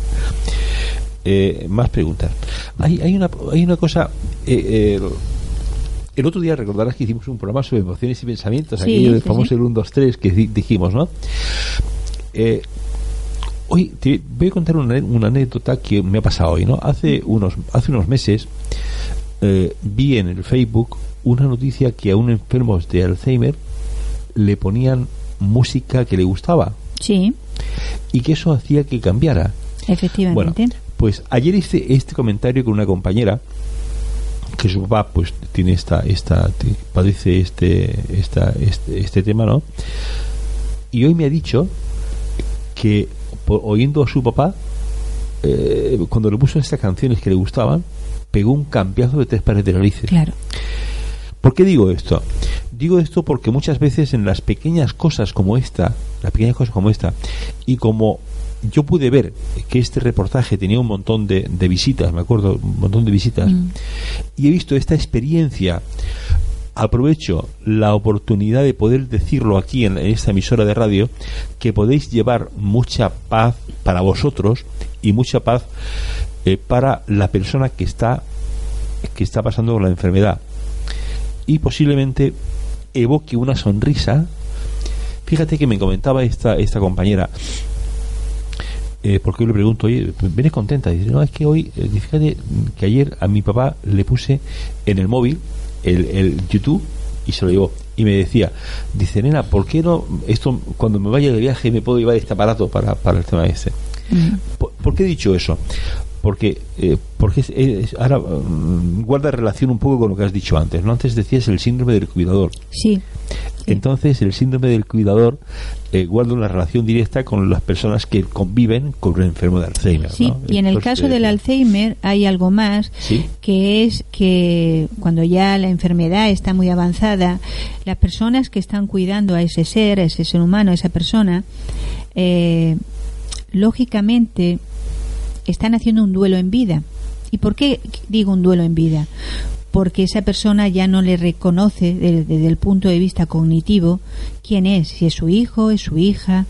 Eh, más preguntas. Hay, hay, una, hay una cosa. Eh, el otro día recordarás que hicimos un programa sobre emociones y pensamientos, Sí, aquello del sí, famoso sí. el 1, 2, 3 que di- dijimos, ¿no? Hoy te voy a contar una, una anécdota que me ha pasado hoy, ¿no? Hace unos, hace unos meses eh, vi en el Facebook una noticia que a un enfermo de Alzheimer le ponían música que le gustaba Sí, y que eso hacía que cambiara. Bueno, efectivamente. pues ayer hice este comentario con una compañera que su papá pues tiene esta esta padece este esta este, este tema, ¿no? Y hoy me ha dicho que oyendo a su papá eh, cuando le puso estas canciones que le gustaban pegó un cambiazo de tres pares de narices. claro. ¿Por qué digo esto? Digo esto porque muchas veces en las pequeñas cosas como esta, las pequeñas cosas como esta, y como yo pude ver que este reportaje tenía un montón de, de visitas, me acuerdo, un montón de visitas, Mm. y he visto esta experiencia, aprovecho la oportunidad de poder decirlo aquí en, esta emisora de radio, que podéis llevar mucha paz para vosotros y mucha paz eh, para la persona que está que está pasando la enfermedad y posiblemente evoque una sonrisa. Fíjate que me comentaba esta, esta compañera, eh, porque yo le pregunto, oye, ¿vienes contenta? Dice, no, es que hoy, eh, fíjate que ayer a mi papá le puse en el móvil el, el YouTube y se lo llevó. Y me decía, dice, nena, ¿por qué no, esto, cuando me vaya de viaje, me puedo llevar este aparato para, para el tema este? Mm. ¿Por, por qué he dicho eso? Porque, eh, porque es- es- ahora mm, guarda relación un poco con lo que has dicho antes. ¿no? Antes decías el síndrome del cuidador. Sí. Entonces, el síndrome del cuidador eh, guarda una relación directa con las personas que conviven con un enfermo de Alzheimer. Sí, ¿no? y en el caso del eh, Alzheimer hay algo más, Sí. que es que cuando ya la enfermedad está muy avanzada, las personas que están cuidando a ese ser, a ese ser humano, a esa persona, eh, lógicamente están haciendo un duelo en vida. ¿Y por qué digo un duelo en vida? Porque esa persona ya no le reconoce desde, desde el punto de vista cognitivo quién es, si es su hijo, es su hija.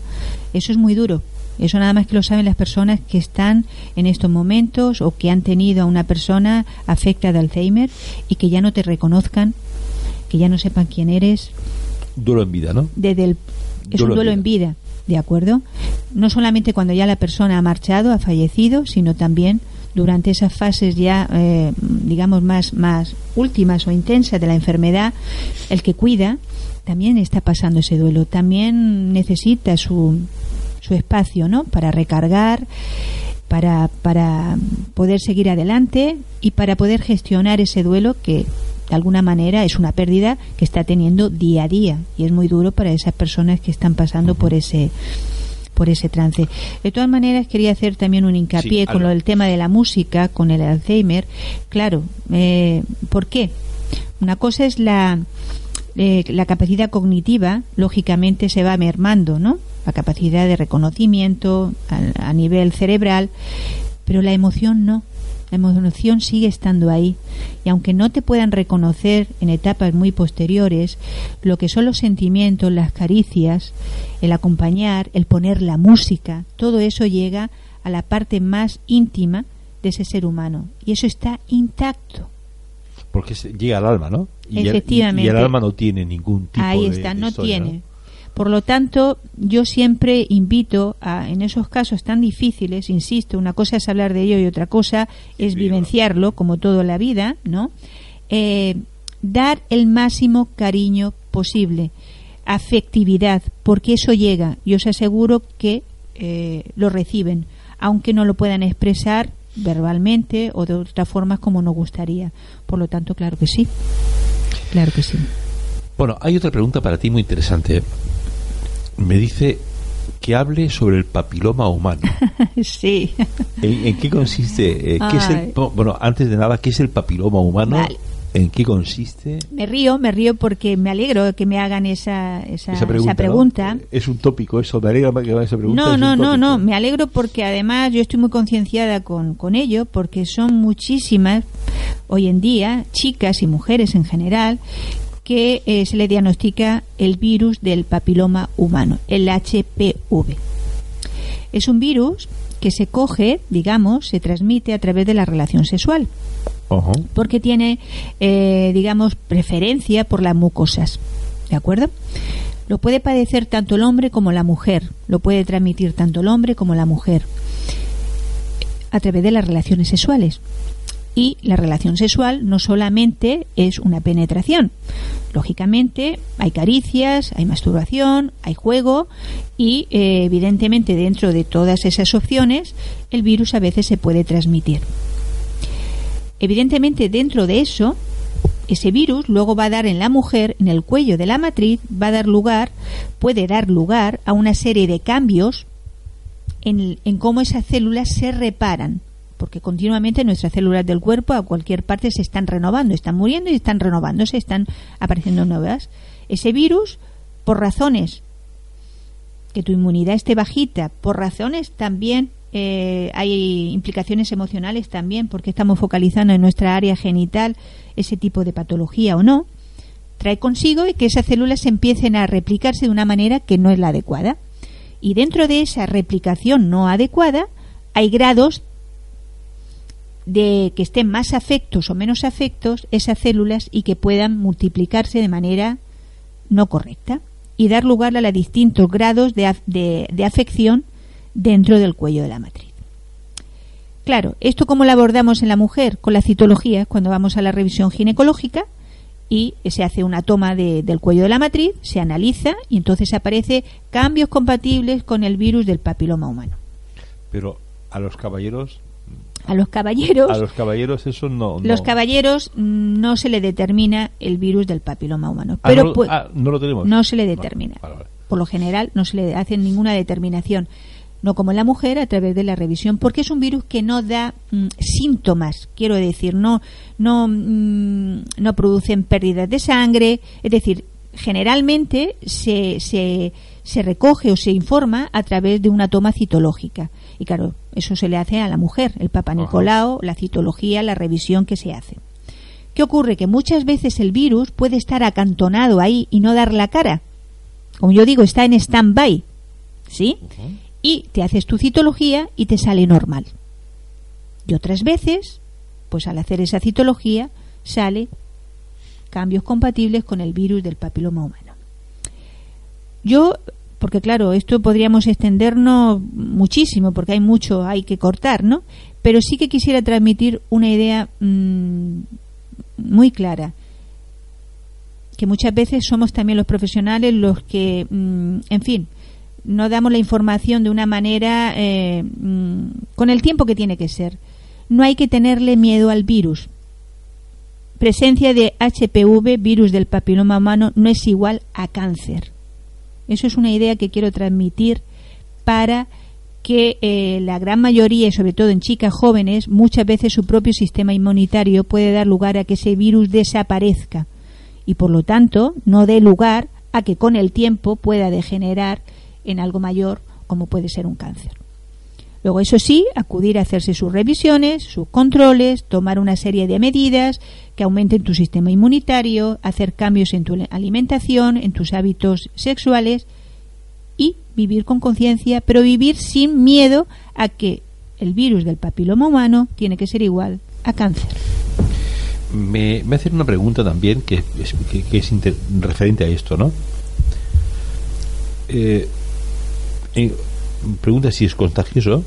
Eso es muy duro. Eso nada más que lo saben las personas que están en estos momentos o que han tenido a una persona afecta de Alzheimer y que ya no te reconozcan, que ya no sepan quién eres, Duelo en vida, ¿no? desde el es Duelo un duelo en en vida, ¿de acuerdo? No solamente cuando ya la persona ha marchado, ha fallecido, sino también durante esas fases ya, eh, digamos, más, más últimas o intensas de la enfermedad, el que cuida también está pasando ese duelo, también necesita su, su espacio, ¿no? Para recargar, para, para poder seguir adelante y para poder gestionar ese duelo que de alguna manera es una pérdida que está teniendo día a día y es muy duro para esas personas que están pasando por ese por ese trance. De todas maneras, quería hacer también un hincapié Sí, con lo del tema de la música, con el Alzheimer. Claro, eh, ¿por qué? Una cosa es la, eh, la capacidad cognitiva, lógicamente se va mermando, ¿no? La capacidad de reconocimiento a, a nivel cerebral, pero la emoción no. La emoción sigue estando ahí. Y aunque no te puedan reconocer en etapas muy posteriores, lo que son los sentimientos, las caricias, el acompañar, el poner la música, todo eso llega a la parte más íntima de ese ser humano. Y eso está intacto. Porque llega al alma, ¿no? Y el- Efectivamente. Y, el alma no tiene ningún tipo Ahí está, de no historia, tiene. Por lo tanto, yo siempre invito a, en esos casos tan difíciles, insisto, una cosa es hablar de ello y otra cosa es vivenciarlo, como todo en la vida, ¿no? eh, dar el máximo cariño posible, afectividad, porque eso llega y os aseguro que eh, lo reciben, aunque no lo puedan expresar verbalmente o de otras formas como nos gustaría. Por lo tanto, claro que sí. Claro que sí. Bueno, hay otra pregunta para ti muy interesante. Me dice que hable sobre el papiloma humano. sí. ¿En, qué consiste? Eh, ¿qué es el, bueno, antes de nada, ¿qué es el papiloma humano? ¿En qué consiste? Me río, me río porque me alegro que me hagan esa, esa, pregunta. Es un tópico eso, me alegra que esa pregunta. No, no, no, no, me alegro porque además yo estoy muy concienciada con, con ello porque son muchísimas hoy en día, chicas y mujeres en general, que eh, se le diagnostica el virus del papiloma humano, el HPV. Es un virus que se coge, digamos, se transmite a través de la relación sexual porque tiene, eh, digamos, preferencia por las mucosas. ¿De acuerdo? Lo puede padecer tanto el hombre como la mujer. Lo puede transmitir tanto el hombre como la mujer a través de las relaciones sexuales. Y la relación sexual no solamente es una penetración. Lógicamente hay caricias, hay masturbación, hay juego y eh, evidentemente dentro de todas esas opciones el virus a veces se puede transmitir. Evidentemente, dentro de eso, ese virus luego va a dar en la mujer, en el cuello de la matriz, va a dar lugar, puede dar lugar a una serie de cambios en, cómo esas células se reparan, porque continuamente nuestras células del cuerpo a cualquier parte se están renovando, están muriendo y están renovándose, están apareciendo nuevas. Ese virus, por razones que tu inmunidad esté bajita, por razones también eh, hay implicaciones emocionales también, porque estamos focalizando en nuestra área genital ese tipo de patología o no, trae consigo que esas células empiecen a replicarse de una manera que no es la adecuada. Y dentro de esa replicación no adecuada hay grados de que estén más afectos o menos afectos esas células y que puedan multiplicarse de manera no correcta y dar lugar a los distintos grados de, de afección dentro del cuello de la matriz. Claro, ¿esto cómo lo abordamos en la mujer? Con la citología, cuando vamos a la revisión ginecológica y se hace una toma del cuello de la matriz, se analiza y entonces aparece cambios compatibles con el virus del papiloma humano. Pero a los caballeros a los caballeros a los caballeros eso no, los caballeros no se le determina el virus del papiloma humano ah, pero ah, no, lo tenemos. no se le determina. por lo general no se le hace ninguna determinación no como en la mujer a través de la revisión, porque es un virus que no da mm, síntomas, quiero decir, no, no, mm, no producen pérdidas de sangre, es decir, generalmente se, se, se recoge o se informa a través de una toma citológica. Y claro, eso se le hace a la mujer, el Papa Nicolau, la citología, la revisión que se hace. ¿Qué ocurre? Que muchas veces el virus puede estar acantonado ahí y no dar la cara. Como yo digo, está en stand-by. ¿Sí? y te haces tu citología y te sale normal. Y otras veces, pues al hacer esa citología, sale cambios compatibles con el virus del papiloma humano. Yo, porque claro, esto podríamos extendernos muchísimo, porque hay mucho, hay que cortar, ¿no? Pero sí que quisiera transmitir una idea mm, muy clara que muchas veces somos también los profesionales los que, mm, en fin, no damos la información de una manera eh, mm, con el tiempo que tiene que ser. No hay que tenerle miedo al virus. Presencia de HPV, virus del papiloma humano, no es igual a cáncer. Eso es una idea que quiero transmitir para que eh, la gran mayoría, y sobre todo en chicas jóvenes, muchas veces su propio sistema inmunitario puede dar lugar a que ese virus desaparezca y por lo tanto no dé lugar a que con el tiempo pueda degenerar en algo mayor como puede ser un cáncer. Luego, eso sí, acudir a hacerse sus revisiones, sus controles, tomar una serie de medidas que aumenten tu sistema inmunitario, hacer cambios en tu alimentación, en tus hábitos sexuales y vivir con conciencia, pero vivir sin miedo a que el virus del papiloma humano tiene que ser igual a cáncer. Me, me hacen una pregunta también que es, es referente a esto, ¿no? Eh, pregunta si es contagioso.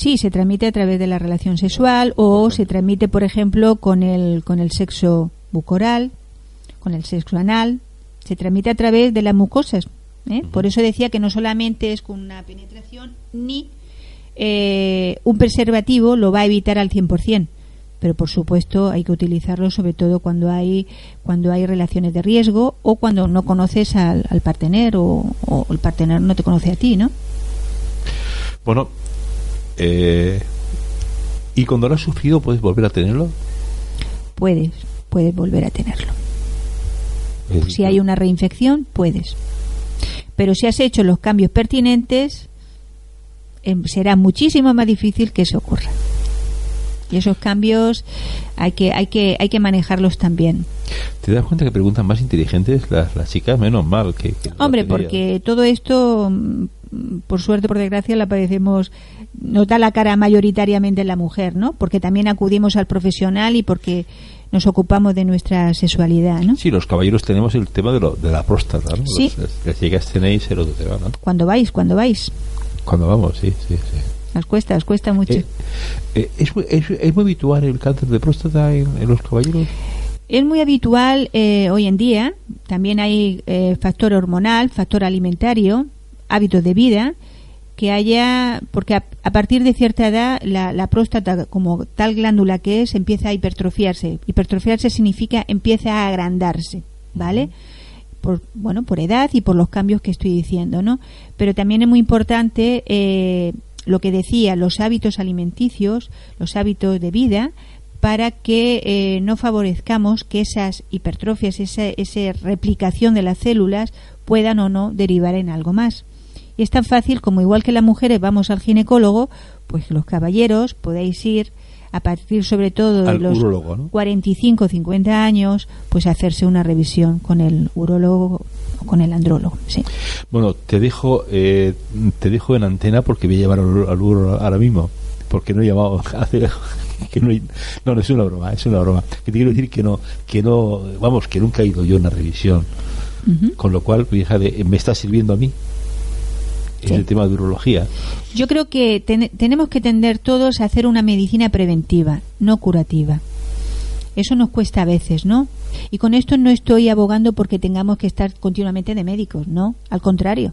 Sí, se transmite a través de la relación sexual o se transmite, por ejemplo, con el, con el sexo bucoral, con el sexo anal. Se transmite a través de las mucosas. ¿eh? Por eso decía que no solamente es con una penetración ni eh, un preservativo lo va a evitar al 100%. Pero por supuesto hay que utilizarlo sobre todo cuando hay cuando hay relaciones de riesgo o cuando no conoces al, al partener o, o el partener no te conoce a ti, ¿no? Bueno, eh, ¿y cuando lo has sufrido puedes volver a tenerlo? Puedes, puedes volver a tenerlo. Es Si hay una reinfección, puedes. Pero si has hecho los cambios pertinentes, em, será muchísimo más difícil que eso ocurra. Y esos cambios hay que, hay que, hay que manejarlos también. ¿Te das cuenta que preguntan más inteligentes las, las chicas? Menos mal que... Hombre, porque todo esto, mm, por suerte, por desgracia, la padecemos, nos da la cara mayoritariamente la mujer, ¿no? Porque también acudimos al profesional y porque nos ocupamos de nuestra sexualidad, ¿no? Sí, los caballeros tenemos el tema de, lo, de la próstata, ¿no? Sí. Las chicas tenéis el otro tema, ¿no? Cuando vais, cuando vais. Cuando vamos, sí, sí, sí. Os cuesta, os cuesta mucho. Eh, eh, ¿es, muy- es, es muy habitual el cáncer de próstata en, en los caballeros? Es muy habitual eh, hoy en día. También hay eh, factor hormonal, factor alimentario, hábitos de vida, que haya, porque a, a partir de cierta edad la, la próstata, como tal glándula que es, empieza a hipertrofiarse. Hipertrofiarse significa empieza a agrandarse, ¿vale? Por, bueno, por edad y por los cambios que estoy diciendo, ¿no? Pero también es muy importante eh, lo que decía, los hábitos alimenticios, los hábitos de vida, para que eh, no favorezcamos que esas hipertrofias, esa, esa replicación de las células puedan o no derivar en algo más. Y es tan fácil como igual que las mujeres vamos al ginecólogo, pues los caballeros podéis ir a partir sobre todo de los urólogo, ¿no? 45 50 años, pues hacerse una revisión con el urólogo o con el andrólogo, sí. Bueno, te dejo, eh, te dejo en antena porque voy a llevar al, al uro ahora mismo. Porque no he llamado hace, que no, hay- no, no es una broma, es una broma. Que te quiero decir que no, que no, vamos, que nunca he ido yo a una revisión. Con lo cual, fíjate, me está sirviendo a mí. Sí. el tema de urología. Yo creo que ten- tenemos que tender todos a hacer una medicina preventiva, no curativa. Eso nos cuesta a veces, ¿no? Y con esto no estoy abogando porque tengamos que estar continuamente de médicos, no, al contrario.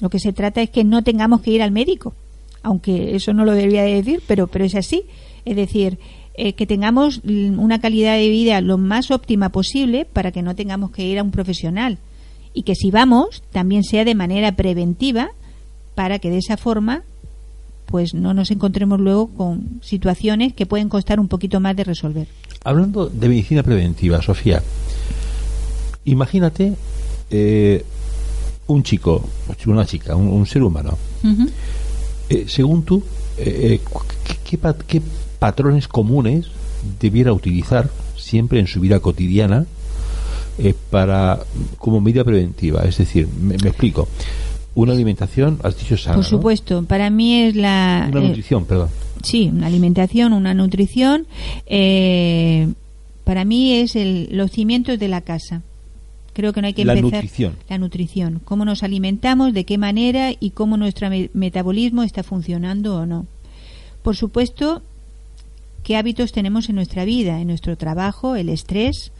Lo que se trata es que no tengamos que ir al médico, aunque eso no lo debería de decir, pero, pero es así. Es decir, eh, que tengamos una calidad de vida lo más óptima posible para que no tengamos que ir a un profesional. Y que si vamos, también sea de manera preventiva para que de esa forma pues no nos encontremos luego con situaciones que pueden costar un poquito más de resolver. Hablando de medicina preventiva, Sofía, imagínate eh, un chico, una chica, un, un ser humano. Eh, según tú, eh, eh, ¿qué, qué qué patrones comunes debiera utilizar siempre en su vida cotidiana eh, para como medida preventiva? Es decir, me, me explico. Una alimentación, has dicho sana, Por ¿no? supuesto, para mí es la... Una eh, nutrición, perdón. sí, una alimentación, una nutrición. eh, para mí es el, los cimientos de la casa. Creo que no hay que La empezar... nutrición. La nutrición. Cómo nos alimentamos, de qué manera y cómo nuestro me- metabolismo está funcionando o no. Por supuesto, qué hábitos tenemos en nuestra vida, en nuestro trabajo, el estrés,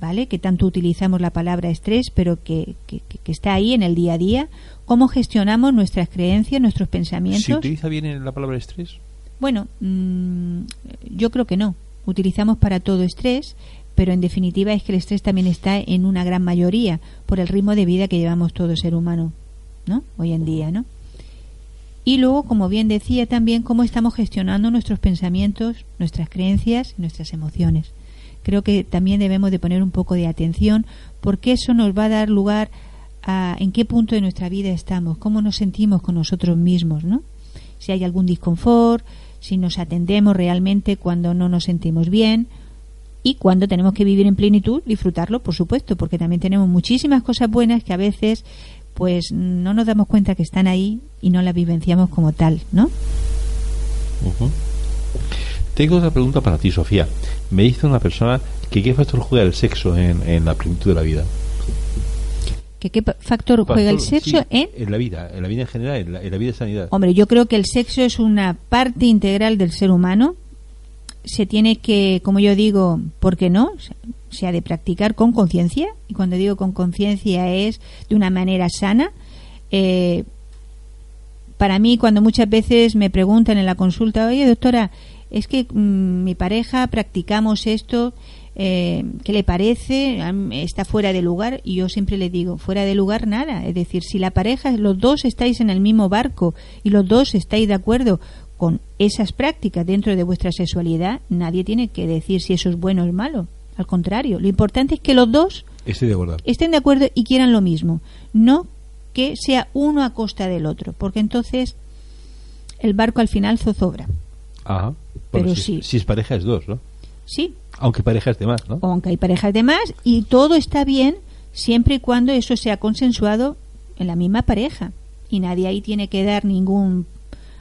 ¿vale? Que tanto utilizamos la palabra estrés, pero que, que- está ahí en el día a día. Cómo gestionamos nuestras creencias, nuestros ¿Se pensamientos. utiliza bien la palabra estrés? Bueno, mm, yo creo que no. Utilizamos para todo estrés, pero en definitiva es que el estrés también está en una gran mayoría por el ritmo de vida que llevamos todo ser humano, ¿no? Hoy en día, ¿no? Y luego, como bien decía también, cómo estamos gestionando nuestros pensamientos, nuestras creencias y nuestras emociones. Creo que también debemos de poner un poco de atención porque eso nos va a dar lugar a en qué punto de nuestra vida estamos, cómo nos sentimos con nosotros mismos, ¿no? Si hay algún disconfort, si nos atendemos realmente cuando no nos sentimos bien y cuando tenemos que vivir en plenitud, disfrutarlo, por supuesto, porque también tenemos muchísimas cosas buenas que a veces pues no nos damos cuenta que están ahí y no las vivenciamos como tal, ¿no? Tengo otra pregunta para ti, Sofía. Me dice una persona que qué factor juega el sexo en, en la plenitud de la vida. ¿Que ¿Qué factor juega el sexo sí, en? en la vida, en la vida en general, en la, en la vida de sanidad. Hombre, yo creo que el sexo es una parte integral del ser humano. Se tiene que, como yo digo, ¿por qué no? Se ha de practicar con conciencia. Y cuando digo con conciencia es de una manera sana. Eh, para mí, cuando muchas veces me preguntan en la consulta, oye, doctora, es que mm, mi pareja practicamos esto, eh, ¿qué le parece? ¿Está fuera de lugar? Y yo siempre le digo, fuera de lugar nada. Es decir, si la pareja, los dos estáis en el mismo barco y los dos estáis de acuerdo con esas prácticas dentro de vuestra sexualidad, nadie tiene que decir si eso es bueno o es malo. Al contrario, lo importante es que los dos Estoy de acuerdo. estén de acuerdo y quieran lo mismo, no que sea uno a costa del otro, porque entonces el barco al final zozobra. Ajá. Pero si, sí. si es pareja es dos, ¿no? Sí, Aunque pareja es de más, ¿no? aunque hay parejas de más y todo está bien siempre y cuando eso sea consensuado en la misma pareja y nadie ahí tiene que dar ningún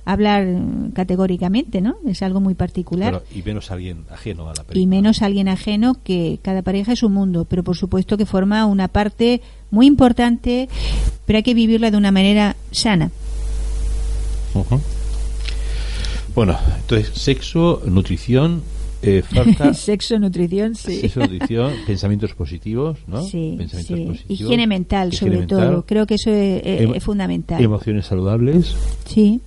hablar mm, categóricamente, ¿no? Es algo muy particular. Claro, y menos alguien ajeno a la película. y menos alguien ajeno que cada pareja es un mundo, pero por supuesto que forma una parte muy importante, pero hay que vivirla de una manera sana. Bueno, entonces, sexo, nutrición, eh, falta... Sexo, nutrición, sí. Sexo, nutrición, pensamientos positivos, ¿no? Sí, Pensamientos sí. positivos. Higiene mental, higiene sobre mental, todo. Creo que eso es, es- es fundamental. Emociones saludables. Sí,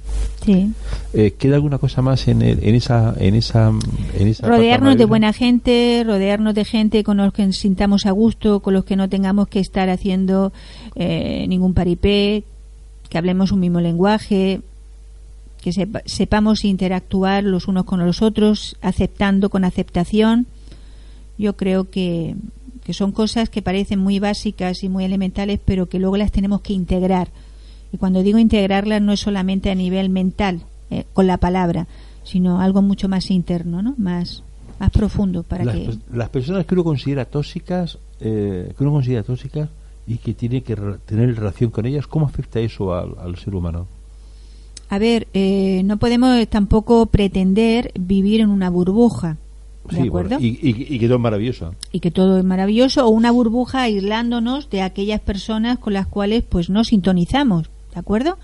sí. Eh, ¿Queda alguna cosa más en, el- en esa en esa en esa Rodearnos de buena gente, rodearnos de gente con los que nos sintamos a gusto, con los que no tengamos que estar haciendo eh, ningún paripé, que hablemos un mismo lenguaje, que sepa- sepamos interactuar los unos con los otros, aceptando con aceptación. Yo creo que, que son cosas que parecen muy básicas y muy elementales, pero que luego las tenemos que integrar. Y cuando digo integrarlas no es solamente a nivel mental, eh, con la palabra, sino algo mucho más interno, ¿no? Más, más profundo para las, que las personas que uno considera tóxicas, eh, que uno considera tóxicas y que tiene que tener relación con ellas, ¿cómo afecta eso al, al ser humano? A ver, eh, no podemos tampoco pretender vivir en una burbuja, ¿de Sí, acuerdo? bueno, y, y, y que todo es maravilloso. y que todo es maravilloso o una burbuja aislándonos de aquellas personas con las cuales pues no sintonizamos, ¿de acuerdo?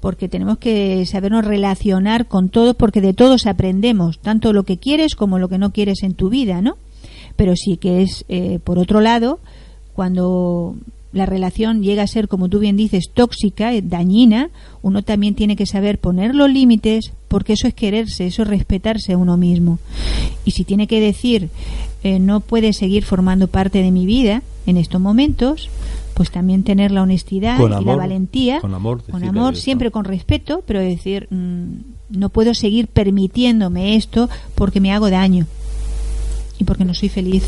Porque tenemos que sabernos relacionar con todos porque de todos aprendemos, tanto lo que quieres como lo que no quieres en tu vida, ¿no? Pero sí que es, eh, por otro lado, cuando la relación llega a ser, como tú bien dices, tóxica, eh, dañina, uno también tiene que saber poner los límites, porque eso es quererse, eso es respetarse a uno mismo. Y si tiene que decir, eh, no puede seguir formando parte de mi vida en estos momentos, pues también tener la honestidad Con y la valentía, con amor, con amor, siempre con respeto, pero decir, mm, no puedo seguir permitiéndome esto porque me hago daño y porque no soy feliz.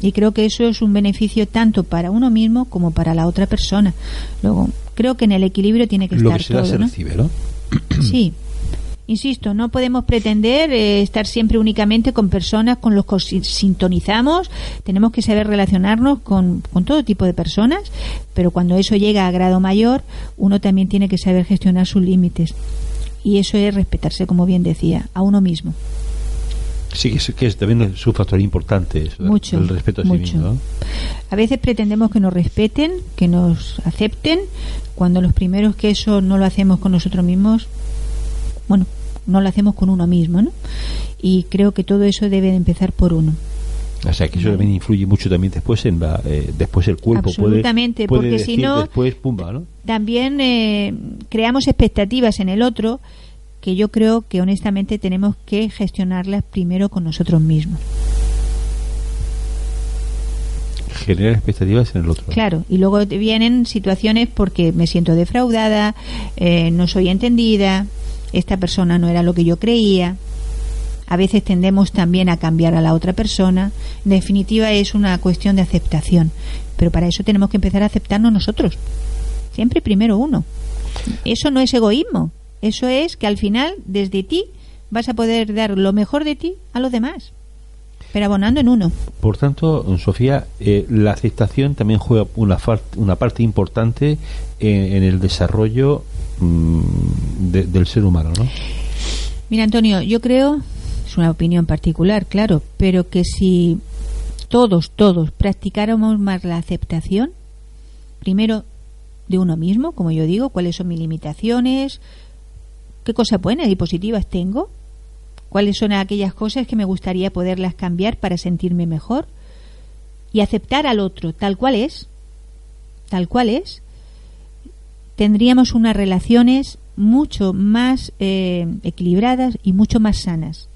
Y creo que eso es un beneficio tanto para uno mismo como para la otra persona. Luego, creo que en el equilibrio tiene que Lo estar que se todo, se ¿no? recibe, ¿no? Sí. Insisto, no podemos pretender eh, estar siempre únicamente con personas con los que si- sintonizamos. Tenemos que saber relacionarnos con, con todo tipo de personas, pero cuando eso llega a grado mayor, uno también tiene que saber gestionar sus límites. Y eso es respetarse, como bien decía, a uno mismo. Sí, que es, que es también es un factor importante eso, Mucho, del respeto a sí mismo. ¿no? A veces pretendemos que nos respeten, que nos acepten, cuando los primeros que eso no lo hacemos con nosotros mismos, bueno, no lo hacemos con uno mismo, ¿no? Y creo que todo eso debe de empezar por uno. O sea, que eso también influye mucho también después en la, eh, después el cuerpo puede- Absolutamente, puede, porque si no- después pumba, ¿no? También eh, creamos expectativas en el otro que yo creo que honestamente tenemos que gestionarlas primero con nosotros mismos. Generar expectativas en el otro. Claro, y luego vienen situaciones porque me siento defraudada, eh, no soy entendida, esta persona no era lo que yo creía. A veces tendemos también a cambiar a la otra persona. En definitiva, es una cuestión de aceptación. Pero para eso tenemos que empezar a aceptarnos nosotros. Siempre primero uno. Eso no es egoísmo. Eso es que al final, desde ti, vas a poder dar lo mejor de ti a los demás. Pero abonando en uno. Por tanto, Sofía, eh, la aceptación también juega una, una parte importante en, en el desarrollo mm, de- del ser humano, ¿no? Mira, Antonio, yo creo, es una opinión particular, claro, pero que si todos, todos practicáramos más la aceptación, primero de uno mismo, como yo digo, cuáles son mis limitaciones, qué cosas buenas y positivas tengo, cuáles son aquellas cosas que me gustaría poderlas cambiar para sentirme mejor y aceptar al otro tal cual es, tal cual es, tendríamos unas relaciones mucho más eh, equilibradas y mucho más sanas,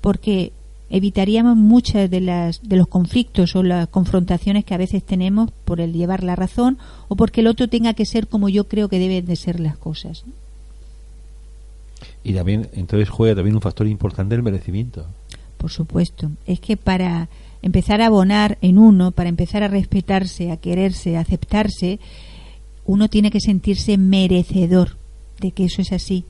porque evitaríamos muchas de las de los conflictos o las confrontaciones que a veces tenemos por el llevar la razón o porque el otro tenga que ser como yo creo que deben de ser las cosas. Y también entonces juega también un factor importante el merecimiento. Por supuesto, es que para empezar a abonar en uno, para empezar a respetarse, a quererse, a aceptarse, uno tiene que sentirse merecedor de que eso es así.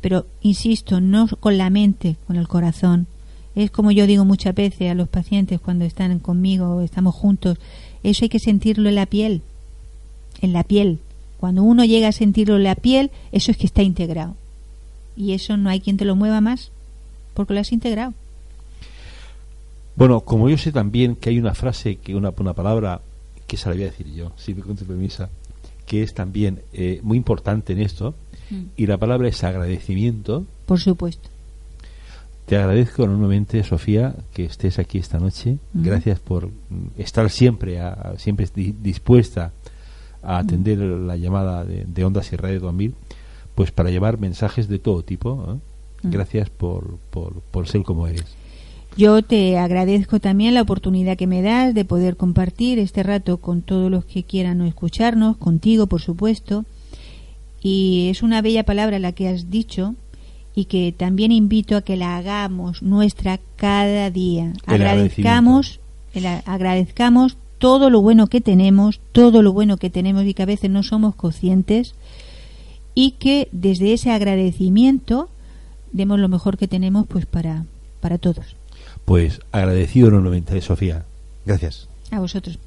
Pero, insisto, no con la mente, con el corazón. Es como yo digo muchas veces a los pacientes cuando están conmigo o estamos juntos, eso hay que sentirlo en la piel, en la piel. Cuando uno llega a sentirlo en la piel, eso es que está integrado. Y eso no hay quien te lo mueva más, porque lo has integrado. Bueno, como yo sé también que hay una frase, que una, una palabra, que se la voy a decir yo, si me con tu permisa, que es también eh, muy importante en esto, mm. y la palabra es agradecimiento. Por supuesto. Te agradezco enormemente, Sofía, que estés aquí esta noche. Gracias por estar siempre, a, siempre dispuesta a atender la llamada de, Ondas y Radio 2000, pues para llevar mensajes de todo tipo. ¿eh? Gracias por, por, por ser como eres. Yo te agradezco también la oportunidad que me das de poder compartir este rato con todos los que quieran escucharnos, contigo, por supuesto. Y es una bella palabra la que has dicho y que también invito a que la hagamos nuestra cada día. agradezcamos, agradezcamos todo lo bueno que tenemos, todo lo bueno que tenemos y que a veces no somos conscientes y que desde ese agradecimiento demos lo mejor que tenemos pues para, para todos. Pues agradecido enormemente, Sofía. Gracias. A vosotros.